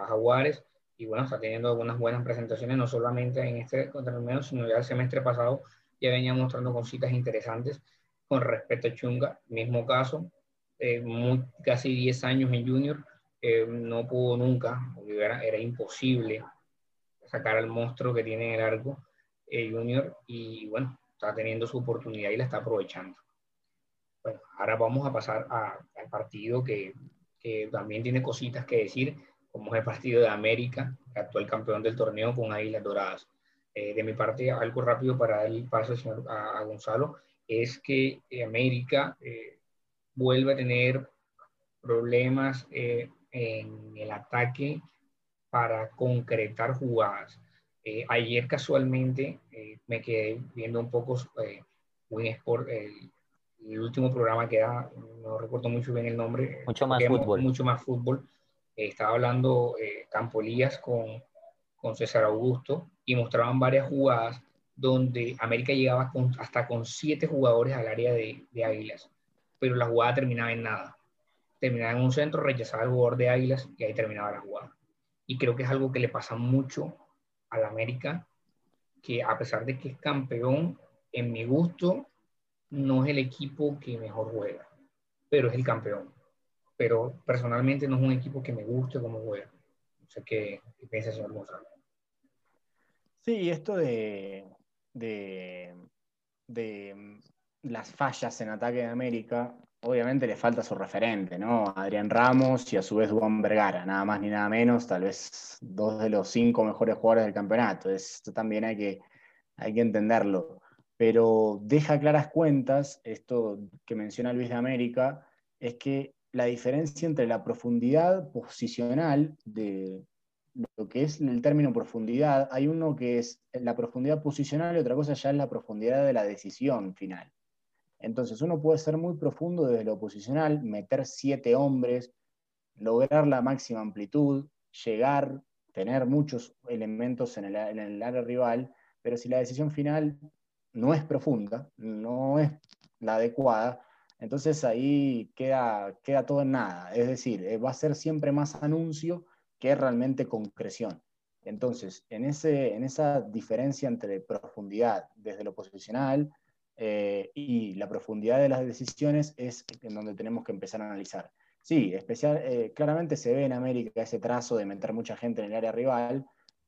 Jaguares y bueno, está teniendo algunas buenas presentaciones, no solamente en este el sino ya el semestre pasado ya venía mostrando cositas interesantes con respecto a Chunga, mismo caso, casi 10 años en Junior, no pudo nunca, era, era imposible sacar al monstruo que tiene en el arco eh, Junior y bueno, está teniendo su oportunidad y la está aprovechando. Bueno, ahora vamos a pasar al partido que, que, también tiene cositas que decir, como es el partido de América, actual campeón del torneo con Águilas Doradas. Eh, de mi parte, algo rápido para dar el paso señor, a, Gonzalo, es que eh, América vuelve a tener problemas en el ataque para concretar jugadas. Eh, ayer casualmente eh, me quedé viendo un poco eh, Win Sport, el, último programa que da, no recuerdo mucho bien el nombre. Mucho más fútbol. Mucho más fútbol. estaba hablando Campolías con, con César Augusto y mostraban varias jugadas donde América llegaba con, hasta con siete jugadores al área de, de, Águilas, pero la jugada terminaba en nada. Terminaba en un centro, rechazaba el jugador de Águilas y ahí terminaba la jugada. Y creo que es algo que le pasa mucho al América, que a pesar de que es campeón, en mi gusto, no es el equipo que mejor juega, pero es el campeón. Pero personalmente no es un equipo que me guste como juega. No sé qué, piensa el señor. Sí, esto de, de, de las fallas en ataque de América obviamente le falta su referente, ¿no? Adrián Ramos y a su vez Juan Vergara, nada más ni nada menos, tal vez dos de los cinco mejores jugadores del campeonato. Esto también hay que, hay que entenderlo. Pero deja claras cuentas, esto que menciona Luis de América, es que la diferencia entre la profundidad posicional de lo que es el término profundidad, hay uno que es la profundidad posicional y otra cosa ya es la profundidad de la decisión final. Entonces uno puede ser muy profundo desde lo posicional, meter siete hombres, lograr la máxima amplitud, llegar, tener muchos elementos en el, área rival, pero si la decisión final no es profunda, no es la adecuada, entonces ahí queda, queda todo en nada. Es decir, eh, va a ser siempre más anuncio que realmente concreción. Entonces, en, ese, en esa diferencia entre profundidad desde lo posicional, eh, y la profundidad de las decisiones es en donde tenemos que empezar a analizar. Sí, especial, eh, claramente se ve en América ese trazo de meter mucha gente en el área rival,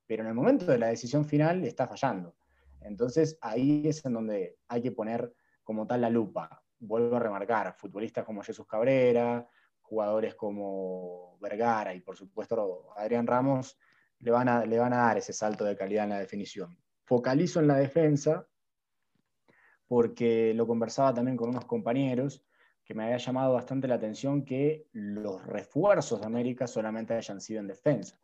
pero en el momento de la decisión final está fallando. Entonces ahí es en donde hay que poner como tal la lupa. Vuelvo a remarcar, futbolistas como Jesús Cabrera, jugadores como Vergara y por supuesto Adrián Ramos le van a, le van a dar ese salto de calidad en la definición. Focalizo en la defensa, porque lo conversaba también con unos compañeros que me había llamado bastante la atención que los refuerzos de América solamente hayan sido en defensa.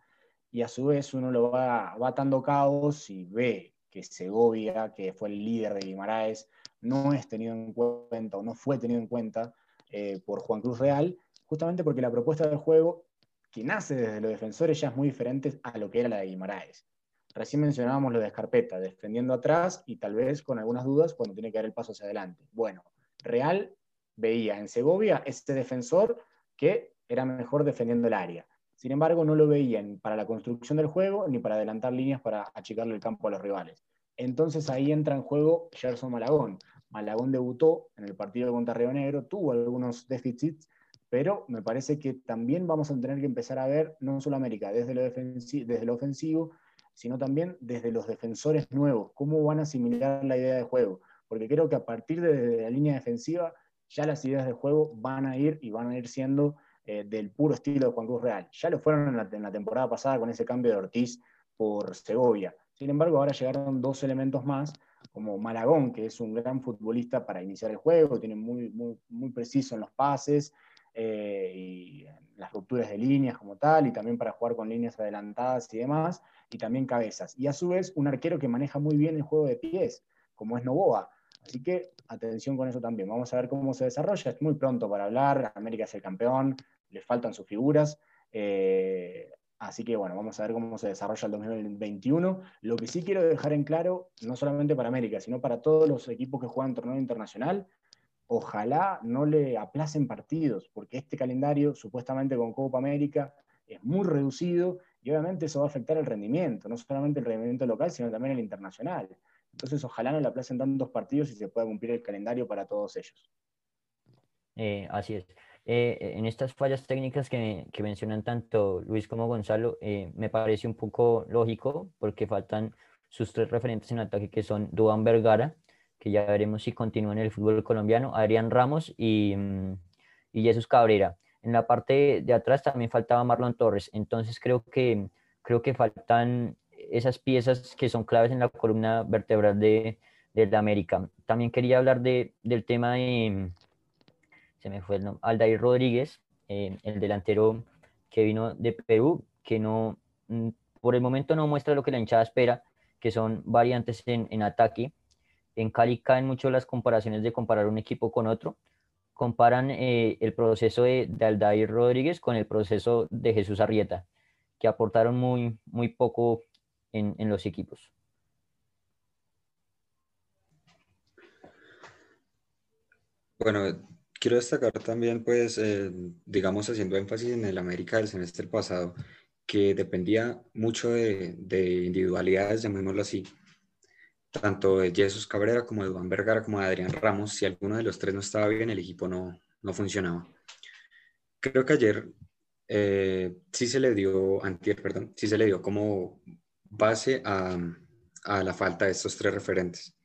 Y a su vez uno lo va, va atando caos y ve que Segovia, que fue el líder de Guimaraes, no es tenido en cuenta o no fue tenido en cuenta eh, por Juan Cruz Real, justamente porque la propuesta del juego que nace desde los defensores ya es muy diferente a lo que era la de Guimaraes. Recién mencionábamos lo de Escarpeta, defendiendo atrás y tal vez con algunas dudas cuando tiene que dar el paso hacia adelante. Bueno, Real veía en Segovia este defensor que era mejor defendiendo el área. Sin embargo, no lo veían para la construcción del juego ni para adelantar líneas para achicarle el campo a los rivales. entonces ahí entra en juego Gerson Malagón. Malagón debutó en el partido contra Río Negro, tuvo algunos déficits, pero me parece que también vamos a tener que empezar a ver, no solo América, desde lo, desde lo ofensivo, sino también desde los defensores nuevos, cómo van a asimilar la idea de juego. Porque creo que a partir de la línea defensiva, ya las ideas de juego van a ir y van a ir siendo eh, del puro estilo de Juan Cruz Real. Ya lo fueron en la, temporada pasada con ese cambio de Ortiz por Segovia. Sin embargo, ahora llegaron dos elementos más como Malagón, que es un gran futbolista para iniciar el juego, tiene muy, muy, muy preciso en los pases eh, y las rupturas de líneas como tal, y también para jugar con líneas adelantadas y demás, y también cabezas. Y a su vez, un arquero que maneja muy bien el juego de pies, como es Novoa. Así que atención con eso también. Vamos a ver cómo se desarrolla. Es muy pronto para hablar. América es el campeón, le faltan sus figuras. Eh, Así que bueno, vamos a ver cómo se desarrolla el 2021. Lo que sí quiero dejar en claro, no solamente para América, sino para todos los equipos que juegan torneo internacional, ojalá no le aplacen partidos, porque este calendario, supuestamente con Copa América, es muy reducido y obviamente eso va a afectar el rendimiento, no solamente el rendimiento local, sino también el internacional. Entonces, ojalá no le aplacen tantos partidos y se pueda cumplir el calendario para todos ellos. Eh, así es. Eh, en estas fallas técnicas que, mencionan tanto Luis como Gonzalo, eh, me parece un poco lógico porque faltan sus tres referentes en ataque que son Duan Vergara, que ya veremos si continúa en el fútbol colombiano, Adrián Ramos y, mm, y Jesús Cabrera. En la parte de atrás también faltaba Marlon Torres, entonces creo que, creo que faltan esas piezas que son claves en la columna vertebral de, de América. También quería hablar de, del tema de se me fue el nombre, Aldair Rodríguez, eh, el delantero que vino de Perú, que no, mm, por el momento no muestra lo que la hinchada espera, que son variantes en, en ataque. En Cali caen mucho las comparaciones de comparar un equipo con otro. Comparan eh, el proceso de, de, Aldair Rodríguez con el proceso de Jesús Arrieta, que aportaron muy, muy poco en, en los equipos. Bueno, quiero destacar también, pues, eh, digamos, haciendo énfasis en el América del semestre pasado, que dependía mucho de, de individualidades, llamémoslo así, tanto de Jesús Cabrera como de Juan Vergara como de Adrián Ramos. Si alguno de los tres no estaba bien, el equipo no, no funcionaba. Creo que ayer eh, sí se le dio, antier, perdón, sí se le dio como base a, a la falta de estos tres referentes.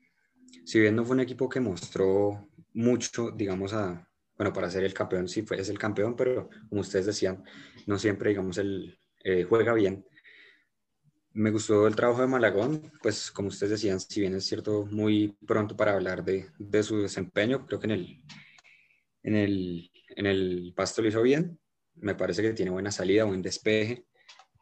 Si bien no fue un equipo que mostró mucho, digamos, a, bueno, para ser el campeón sí fue, es el campeón, pero como ustedes decían, no siempre, digamos, él eh, juega bien. Me gustó el trabajo de Malagón, pues como ustedes decían, si bien es cierto, muy pronto para hablar de, su desempeño, creo que en el, en, el, en el pasto lo hizo bien, me parece que tiene buena salida, buen despeje,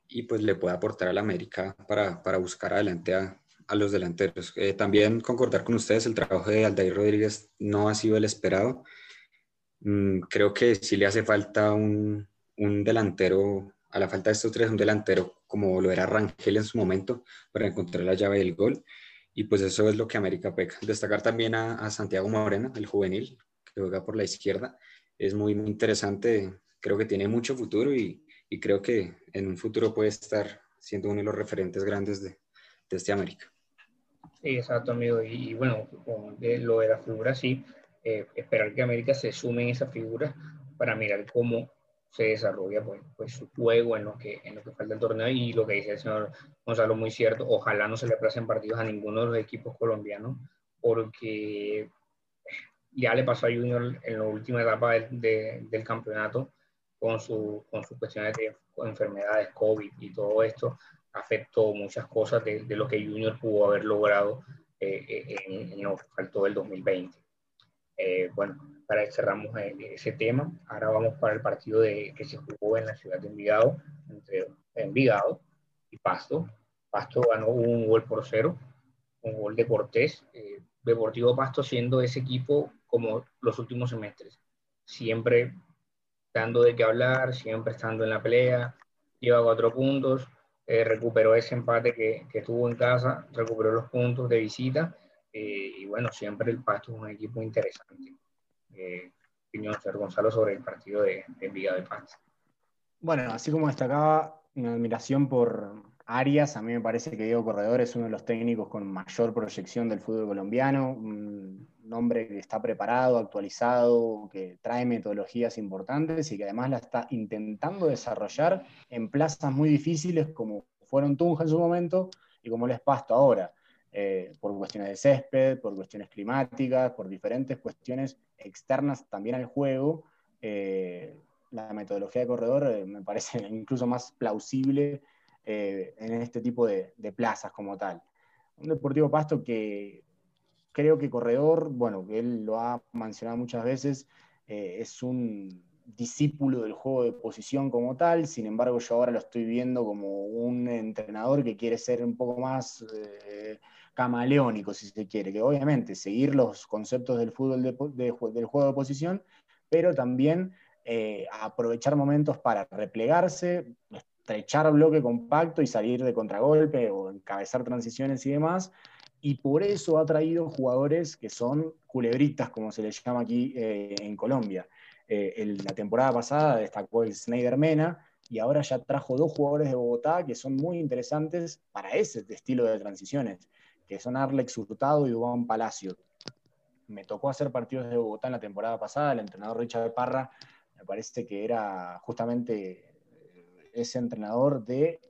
y pues le puede aportar a la América para, para buscar adelante a, a los delanteros. Eh, también concordar con ustedes, el trabajo de Aldair Rodríguez no ha sido el esperado. Mm, creo que sí le hace falta un, delantero, a la falta de estos tres, un delantero como lo era Rangel en su momento, para encontrar la llave del gol. Y pues eso es lo que América peca. Destacar también a, Santiago Morena, el juvenil, que juega por la izquierda. Es muy, muy interesante, creo que tiene mucho futuro y, creo que en un futuro puede estar siendo uno de los referentes grandes de, de este América. Sí, exacto, amigo. Y, bueno, lo de la figura, sí, eh, esperar que América se sume en esa figura para mirar cómo se desarrolla pues, pues, su juego en lo, que, falta el torneo y lo que dice el señor Gonzalo muy cierto, ojalá no se le aplacen partidos a ninguno de los equipos colombianos porque ya le pasó a Junior en la última etapa del campeonato con, su, con sus cuestiones de enfermedades, COVID y todo esto, afectó muchas cosas de, lo que Junior pudo haber logrado eh, eh, en, en, faltó del 2020. Eh, bueno, para cerramos eh, ese tema, ahora vamos para el partido de, que se jugó en la ciudad de Envigado, entre Envigado y Pasto. Pasto ganó un gol por cero, un gol de Cortés. Eh, Deportivo Pasto siendo ese equipo como los últimos semestres, siempre dando de qué hablar, siempre estando en la pelea, lleva cuatro puntos, recuperó ese empate que, que tuvo en casa, recuperó los puntos de visita eh, y bueno, siempre el Pasto es un equipo interesante. Eh, opinión, señor Gonzalo, sobre el partido de, de de Pasto. Bueno, así como destacaba mi admiración por Arias, a mí me parece que Diego Corredor es uno de los técnicos con mayor proyección del fútbol colombiano, un hombre que está preparado, actualizado, que trae metodologías importantes y que además la está intentando desarrollar en plazas muy difíciles como fueron Tunja en su momento y como lo es Pasto ahora, eh, por cuestiones de césped, por cuestiones climáticas, por diferentes cuestiones externas también al juego. Eh, la metodología de corredor eh, me parece (laughs) incluso más plausible eh, en este tipo de, plazas como tal. Un Deportivo Pasto que creo que corredor, bueno, él lo ha mencionado muchas veces, eh, es un discípulo del juego de posición como tal, sin embargo yo ahora lo estoy viendo como un entrenador que quiere ser un poco más eh, camaleónico, si se quiere, que obviamente seguir los conceptos del fútbol del juego de posición, pero también aprovechar momentos para replegarse, estrechar bloque compacto y salir de contragolpe o encabezar transiciones y demás. Y por eso ha traído jugadores que son culebritas, como se les llama aquí eh, en Colombia. Eh, la temporada pasada destacó el Snyder Mena y ahora ya trajo dos jugadores de Bogotá que son muy interesantes para ese estilo de transiciones, que son Arlex Hurtado y Dubán Palacio. Me tocó hacer partidos de Bogotá en la temporada pasada, el entrenador Richard Parra me parece que era justamente ese entrenador de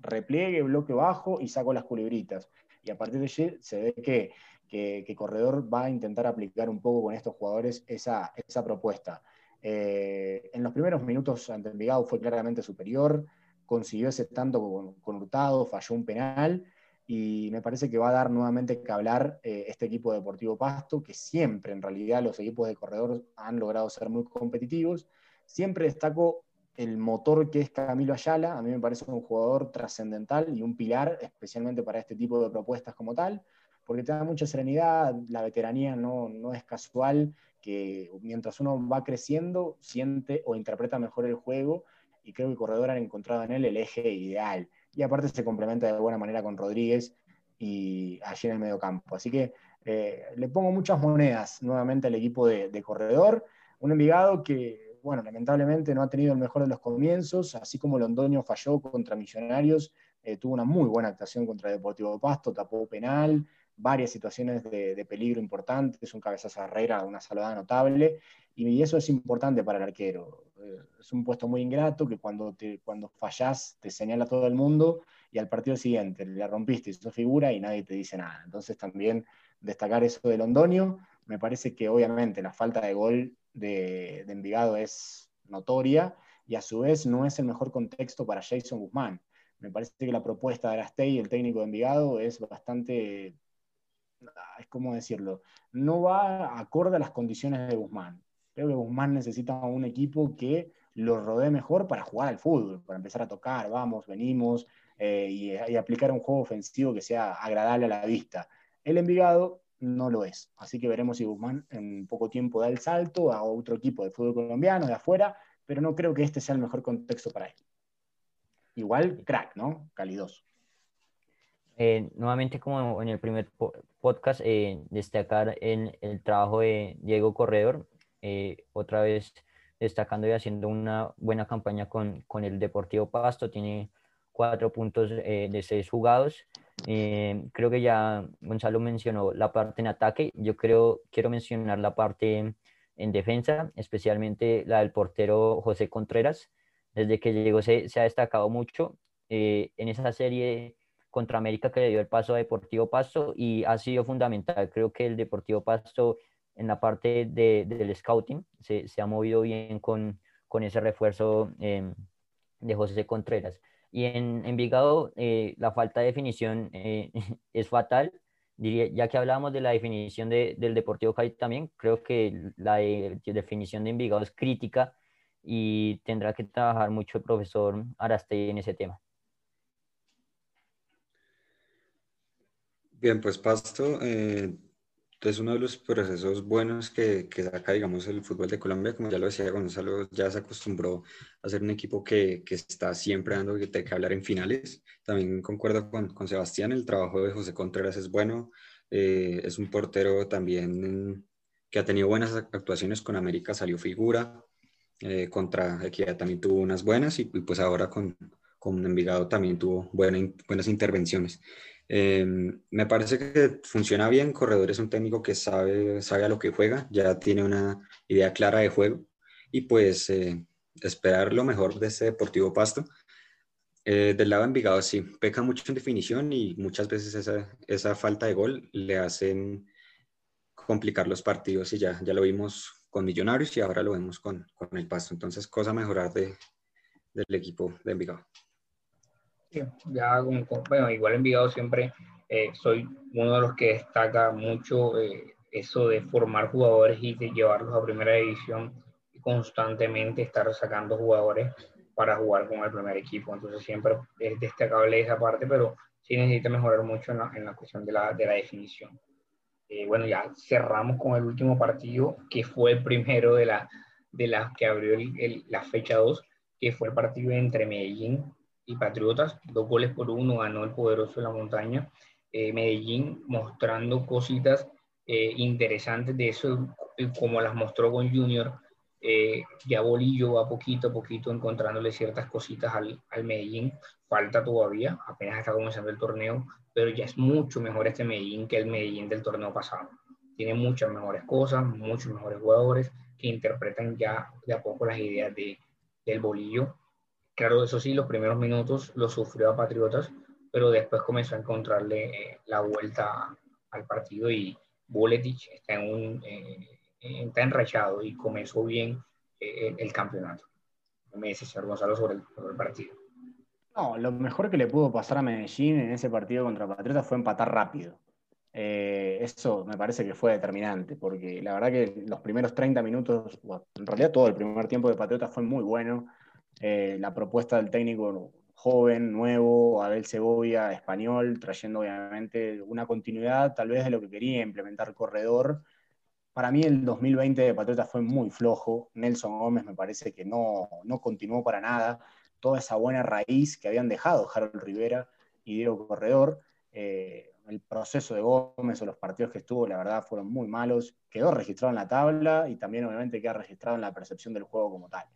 repliegue, bloque bajo y saco las culebritas. Y a partir de allí se ve que, que, Corredor va a intentar aplicar un poco con estos jugadores esa, esa propuesta. Eh, en los primeros minutos ante Envigado fue claramente superior, consiguió ese tanto con, con, Hurtado, falló un penal y me parece que va a dar nuevamente que hablar eh, este equipo Deportivo Pasto, que siempre en realidad los equipos de corredor han logrado ser muy competitivos. Siempre destaco el motor que es Camilo Ayala, a mí me parece un jugador trascendental y un pilar, especialmente para este tipo de propuestas como tal, porque te da mucha serenidad, la veteranía no, no es casual, que mientras uno va creciendo, siente o interpreta mejor el juego, y creo que Corredor han encontrado en él el eje ideal. Y aparte se complementa de buena manera con Rodríguez y allí en el medio campo. Así que eh, le pongo muchas monedas nuevamente al equipo de, de Corredor, un Envigado que bueno, lamentablemente no ha tenido el mejor de los comienzos, así como Londoño falló contra Millonarios, eh, tuvo una muy buena actuación contra Deportivo Pasto, tapó penal, varias situaciones de, peligro importantes, un cabezazo Herrera, una salvada notable, y, eso es importante para el arquero. Eh, es un puesto muy ingrato que cuando, te, cuando fallás te señala todo el mundo y al partido siguiente le rompiste sos figura y nadie te dice nada. Entonces también destacar eso de Londoño, me parece que obviamente la falta de gol de, Envigado es notoria y a su vez no es el mejor contexto para Jason Guzmán. Me parece que la propuesta de Arastey, el técnico de Envigado, es bastante, es como decirlo, no va acorde a las condiciones de Guzmán. Creo que Guzmán necesita un equipo que lo rodee mejor para jugar al fútbol, para empezar a tocar, vamos, venimos, eh, y, y, aplicar un juego ofensivo que sea agradable a la vista. El Envigado no lo es. Así que veremos si Guzmán en poco tiempo da el salto a otro equipo de fútbol colombiano, de afuera, pero no creo que este sea el mejor contexto para él. Igual, crack, ¿no? Calidoso. Eh, nuevamente, como en el primer podcast, eh, destacar el trabajo de Diego Corredor, eh, otra vez destacando y haciendo una buena campaña con, con el Deportivo Pasto, tiene cuatro puntos de seis jugados, eh, creo que ya Gonzalo mencionó la parte en ataque. Yo creo, quiero mencionar la parte en defensa, especialmente la del portero José Contreras. Desde que llegó se, se ha destacado mucho eh, en esa serie contra América que le dio el paso a Deportivo Pasto y ha sido fundamental. Creo que el Deportivo Pasto en la parte de, del scouting se, se, ha movido bien con, con ese refuerzo eh, de José Contreras. Y en Envigado eh, la falta de definición eh, (laughs) es fatal. Diría, ya que hablábamos de la definición de, del Deportivo Cali también, creo que la definición de Envigado es crítica y tendrá que trabajar mucho el profesor Arastey en ese tema. Bien, pues Pasto, eh, entonces, uno de los procesos buenos que, que, saca, digamos, el fútbol de Colombia, como ya lo decía Gonzalo, ya se acostumbró a ser un equipo que, que está siempre dando que, que hablar en finales. También concuerdo con, con, Sebastián, el trabajo de José Contreras es bueno. Eh, es un portero también que ha tenido buenas actuaciones con América, salió figura. Eh, contra Equidad también tuvo unas buenas y, pues ahora con, con Envigado también tuvo buenas intervenciones. Em, me parece que funciona bien. Corredor es un técnico que sabe, sabe a lo que juega, ya tiene una idea clara de juego y pues eh, esperar lo mejor de este Deportivo Pasto. Eh, del lado de Envigado sí, peca mucho en definición y muchas veces esa, esa falta de gol le hacen complicar los partidos y ya, ya lo vimos con Millonarios y ahora lo vemos con, con el Pasto. Entonces, cosa a mejorar de, del equipo de Envigado. Ya bueno, igual Envigado siempre eh, soy uno de los que destaca mucho eh, eso de formar jugadores y de llevarlos a primera división y constantemente estar sacando jugadores para jugar con el primer equipo. Entonces siempre es destacable esa parte, pero sí necesita mejorar mucho en la, en la cuestión de la, de la definición. Eh, bueno, ya cerramos con el último partido, que fue el primero de la, de las que abrió el, la fecha 2, que fue el partido entre Medellín y Patriotas. Dos goles por uno ganó el poderoso de la montaña. Eh, Medellín mostrando cositas eh, interesantes de eso, como las mostró con Junior. ya Bolillo va poquito a poquito encontrándole ciertas cositas al, al Medellín. Falta todavía, apenas está comenzando el torneo, pero ya es mucho mejor este Medellín que el Medellín del torneo pasado. Tiene muchas mejores cosas, muchos mejores jugadores que interpretan ya de a poco las ideas de, del bolillo. Claro, eso sí, los primeros minutos lo sufrió a Patriotas, pero después comenzó a encontrarle eh, la vuelta al partido y Buletich está, en un, eh, está enrachado y comenzó bien eh, el, campeonato. Me dice señor Gonzalo sobre el partido. No, lo mejor que le pudo pasar a Medellín en ese partido contra Patriotas fue empatar rápido. Eh, eso me parece que fue determinante, porque la verdad que los primeros 30 minutos, en realidad todo el primer tiempo de Patriotas fue muy bueno. Eh, la propuesta del técnico joven, nuevo, Abel Segovia, español, trayendo obviamente una continuidad tal vez de lo que quería implementar Corredor. Para mí el 2020 de Patriotas fue muy flojo. Nelson Gómez me parece que no, no continuó para nada toda esa buena raíz que habían dejado Harold Rivera y Diego Corredor. Eh, el proceso de Gómez o los partidos que estuvo, la verdad, fueron muy malos. Quedó registrado en la tabla y también, obviamente, queda registrado en la percepción del juego como tal.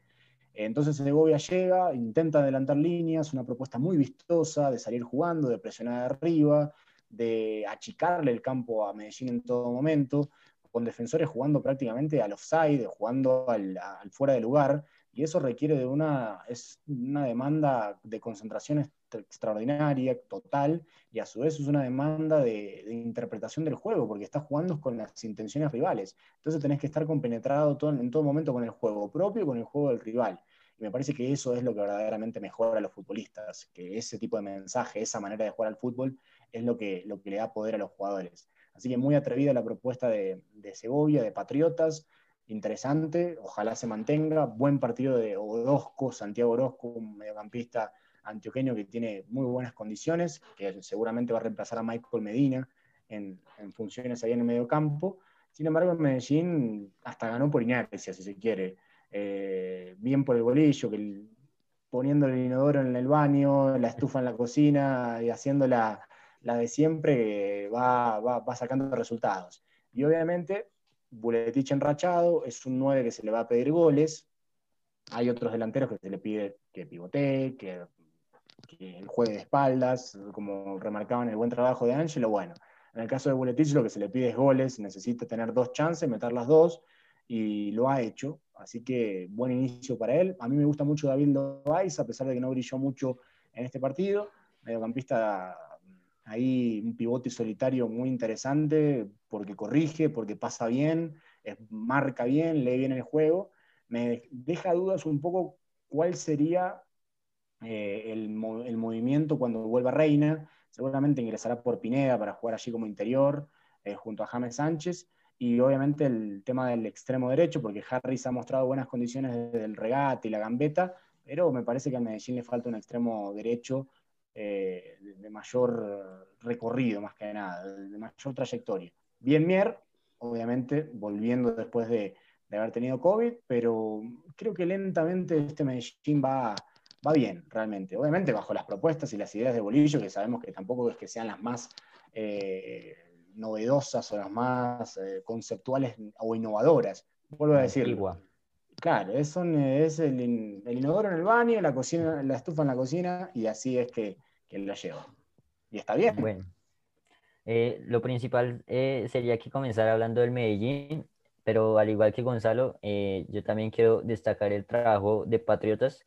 Entonces Segovia llega, intenta adelantar líneas, una propuesta muy vistosa de salir jugando, de presionar arriba, de achicarle el campo a Medellín en todo momento, con defensores jugando prácticamente al offside, jugando al fuera de lugar, y eso requiere de una, es una demanda de concentración extraordinaria, total, y a su vez es una demanda de, interpretación del juego, porque estás jugando con las intenciones rivales. Entonces tenés que estar compenetrado todo, en todo momento con el juego propio y con el juego del rival. Y me parece que eso es lo que verdaderamente mejora a los futbolistas, que ese tipo de mensaje, esa manera de jugar al fútbol, es lo que, lo que le da poder a los jugadores. Así que muy atrevida la propuesta de, de Segovia, de Patriotas, interesante, ojalá se mantenga. Buen partido de Orozco, Santiago Orozco, un mediocampista antioqueño que tiene muy buenas condiciones, que seguramente va a reemplazar a Michael Medina en, funciones ahí en el mediocampo. Sin embargo, en Medellín hasta ganó por inercia, si se quiere. Eh, bien por el bolillo, que poniendo el inodoro en el baño, la estufa en la cocina y haciendo la, de siempre, va, va, va sacando resultados. Y obviamente Buletich enrachado, es un 9 que se le va a pedir goles. Hay otros delanteros que se le pide que pivotee, que, juegue de espaldas, como remarcaban el buen trabajo de Angelo. Bueno, en el caso de Buletich lo que se le pide es goles, necesita tener dos chances, meter las dos, y lo ha hecho. Así que buen inicio para él. A mí me gusta mucho David Loaiza, a pesar de que no brilló mucho en este partido. Mediocampista ahí un pivote solitario muy interesante porque corrige, porque pasa bien, marca bien, lee bien el juego. Me deja dudas un poco cuál sería eh, el, movimiento cuando vuelva Reina. Seguramente ingresará por Pineda para jugar allí como interior eh, junto a James Sánchez. Y obviamente el tema del extremo derecho, porque Harris ha mostrado buenas condiciones del regate y la gambeta, pero me parece que a Medellín le falta un extremo derecho eh, de mayor recorrido, más que nada, de mayor trayectoria. Bien Mier, obviamente, volviendo después de, haber tenido COVID, pero creo que lentamente este Medellín va, va bien, realmente. Obviamente bajo las propuestas y las ideas de Bolillo, que sabemos que tampoco es que sean las más eh, novedosas o las más eh, conceptuales o innovadoras. Vuelvo a decir. Claro, es, es el, inodoro en el baño, la cocina, la estufa en la cocina, y así es que, que lo llevo. Y está bien. Bueno, eh, lo principal eh, sería que comenzar hablando del Medellín, pero al igual que Gonzalo, eh, yo también quiero destacar el trabajo de Patriotas.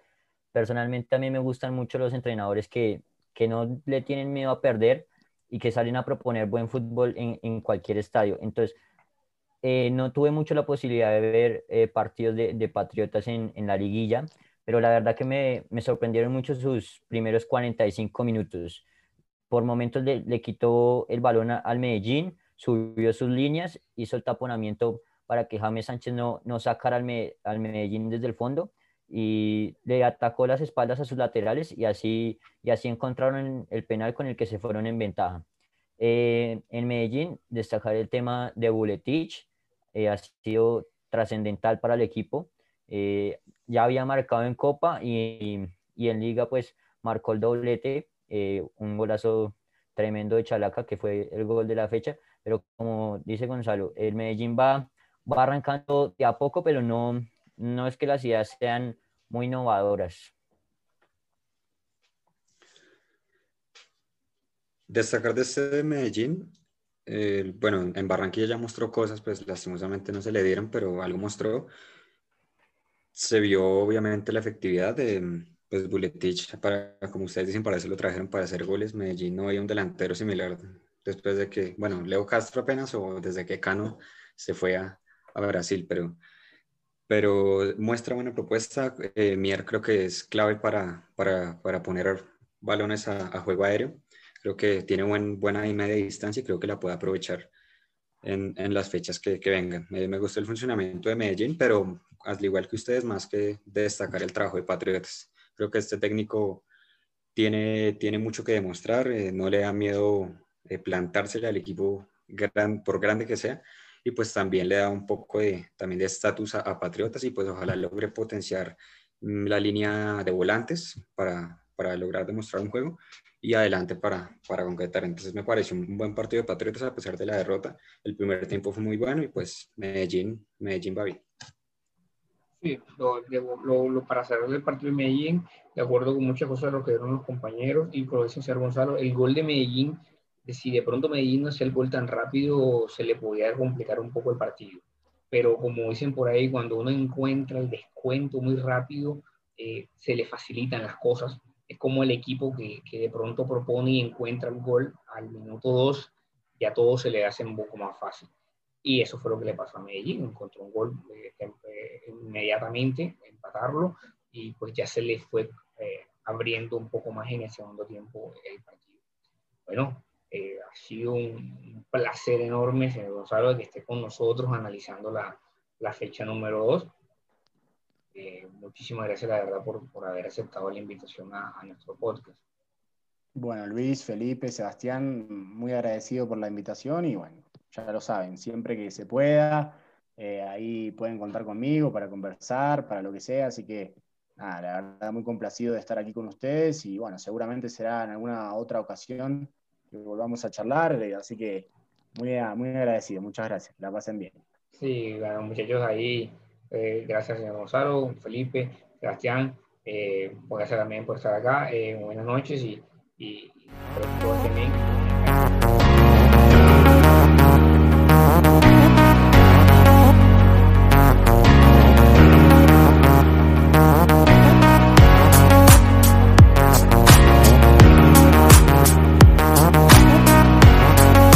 Personalmente también me gustan mucho los entrenadores que, que no le tienen miedo a perder y que salen a proponer buen fútbol en, en cualquier estadio. Entonces, eh, no tuve mucho la posibilidad de ver eh, partidos de, Patriotas en, la liguilla, pero la verdad que me, sorprendieron mucho sus primeros 45 minutos. Por momentos le, quitó el balón al Medellín, subió sus líneas, hizo el taponamiento para que James Sánchez no, no sacara al, al Medellín desde el fondo y le atacó las espaldas a sus laterales y así, y así encontraron el penal con el que se fueron en ventaja. Eh, en Medellín, destacar el tema de Buletich, eh, ha sido trascendental para el equipo. Eh, ya había marcado en Copa y, y, en Liga, pues marcó el doblete, un golazo tremendo de Chalaca, que fue el gol de la fecha. Pero como dice Gonzalo, el Medellín va, va arrancando de a poco, pero no, no es que las ideas sean muy innovadoras. Destacar de este Medellín, eh, bueno, en Barranquilla ya mostró cosas, pues lastimosamente no se le dieron, pero algo mostró. Se vio obviamente la efectividad de pues, Buletich, para, como ustedes dicen, para eso lo trajeron para hacer goles. Medellín no hay un delantero similar después de que, bueno, Leo Castro apenas o desde que Cano se fue a, a Brasil, pero, pero muestra buena propuesta. Eh, Mier creo que es clave para, para, para poner balones a, a juego aéreo Creo que tiene buen, buena y media distancia y creo que la puede aprovechar en, en las fechas que, que vengan. Me, me gusta el funcionamiento de Medellín, pero al igual que ustedes, más que destacar el trabajo de Patriotas. Creo que este técnico tiene, tiene mucho que demostrar, eh, no le da miedo eh, plantársele al equipo gran, por grande que sea y pues también le da un poco de también de estatus a, Patriotas y pues ojalá logre potenciar mm, la línea de volantes para, para lograr demostrar un juego y adelante para, para concretar. Entonces me pareció un buen partido de Patriotas a pesar de la derrota. El primer tiempo fue muy bueno y pues Medellín, Medellín va bien. Sí, lo, lo, para cerrar el partido de Medellín, de acuerdo con muchas cosas de lo que dieron los compañeros y con lo que Gonzalo, el gol de Medellín, de si de pronto Medellín no hacía el gol tan rápido, se le podía complicar un poco el partido. Pero como dicen por ahí, cuando uno encuentra el descuento muy rápido, eh, se le facilitan las cosas es como el equipo que, que, de pronto propone y encuentra el gol al minuto 2, ya todo se le hace un poco más fácil. Y eso fue lo que le pasó a Medellín, encontró un gol eh, eh, inmediatamente, empatarlo, y pues ya se le fue eh, abriendo un poco más en el segundo tiempo el partido. Bueno, ha sido un placer enorme, señor Gonzalo, que esté con nosotros analizando la, la fecha número 2 eh, muchísimas gracias, la verdad, por, por haber aceptado la invitación a, a, nuestro podcast. Bueno, Luis, Felipe, Sebastián, muy agradecido por la invitación y bueno, ya lo saben, siempre que se pueda, eh, ahí pueden contar conmigo para conversar, para lo que sea, así que nada, la verdad muy complacido de estar aquí con ustedes y bueno, seguramente será en alguna otra ocasión que volvamos a charlar, eh, así que muy, muy agradecido, muchas gracias, la pasen bien. Sí, bueno, muchachos, ahí eh, gracias, señor Gonzalo, Felipe, Sebastián. Eh, gracias también por estar acá. Eh, buenas noches y, y, y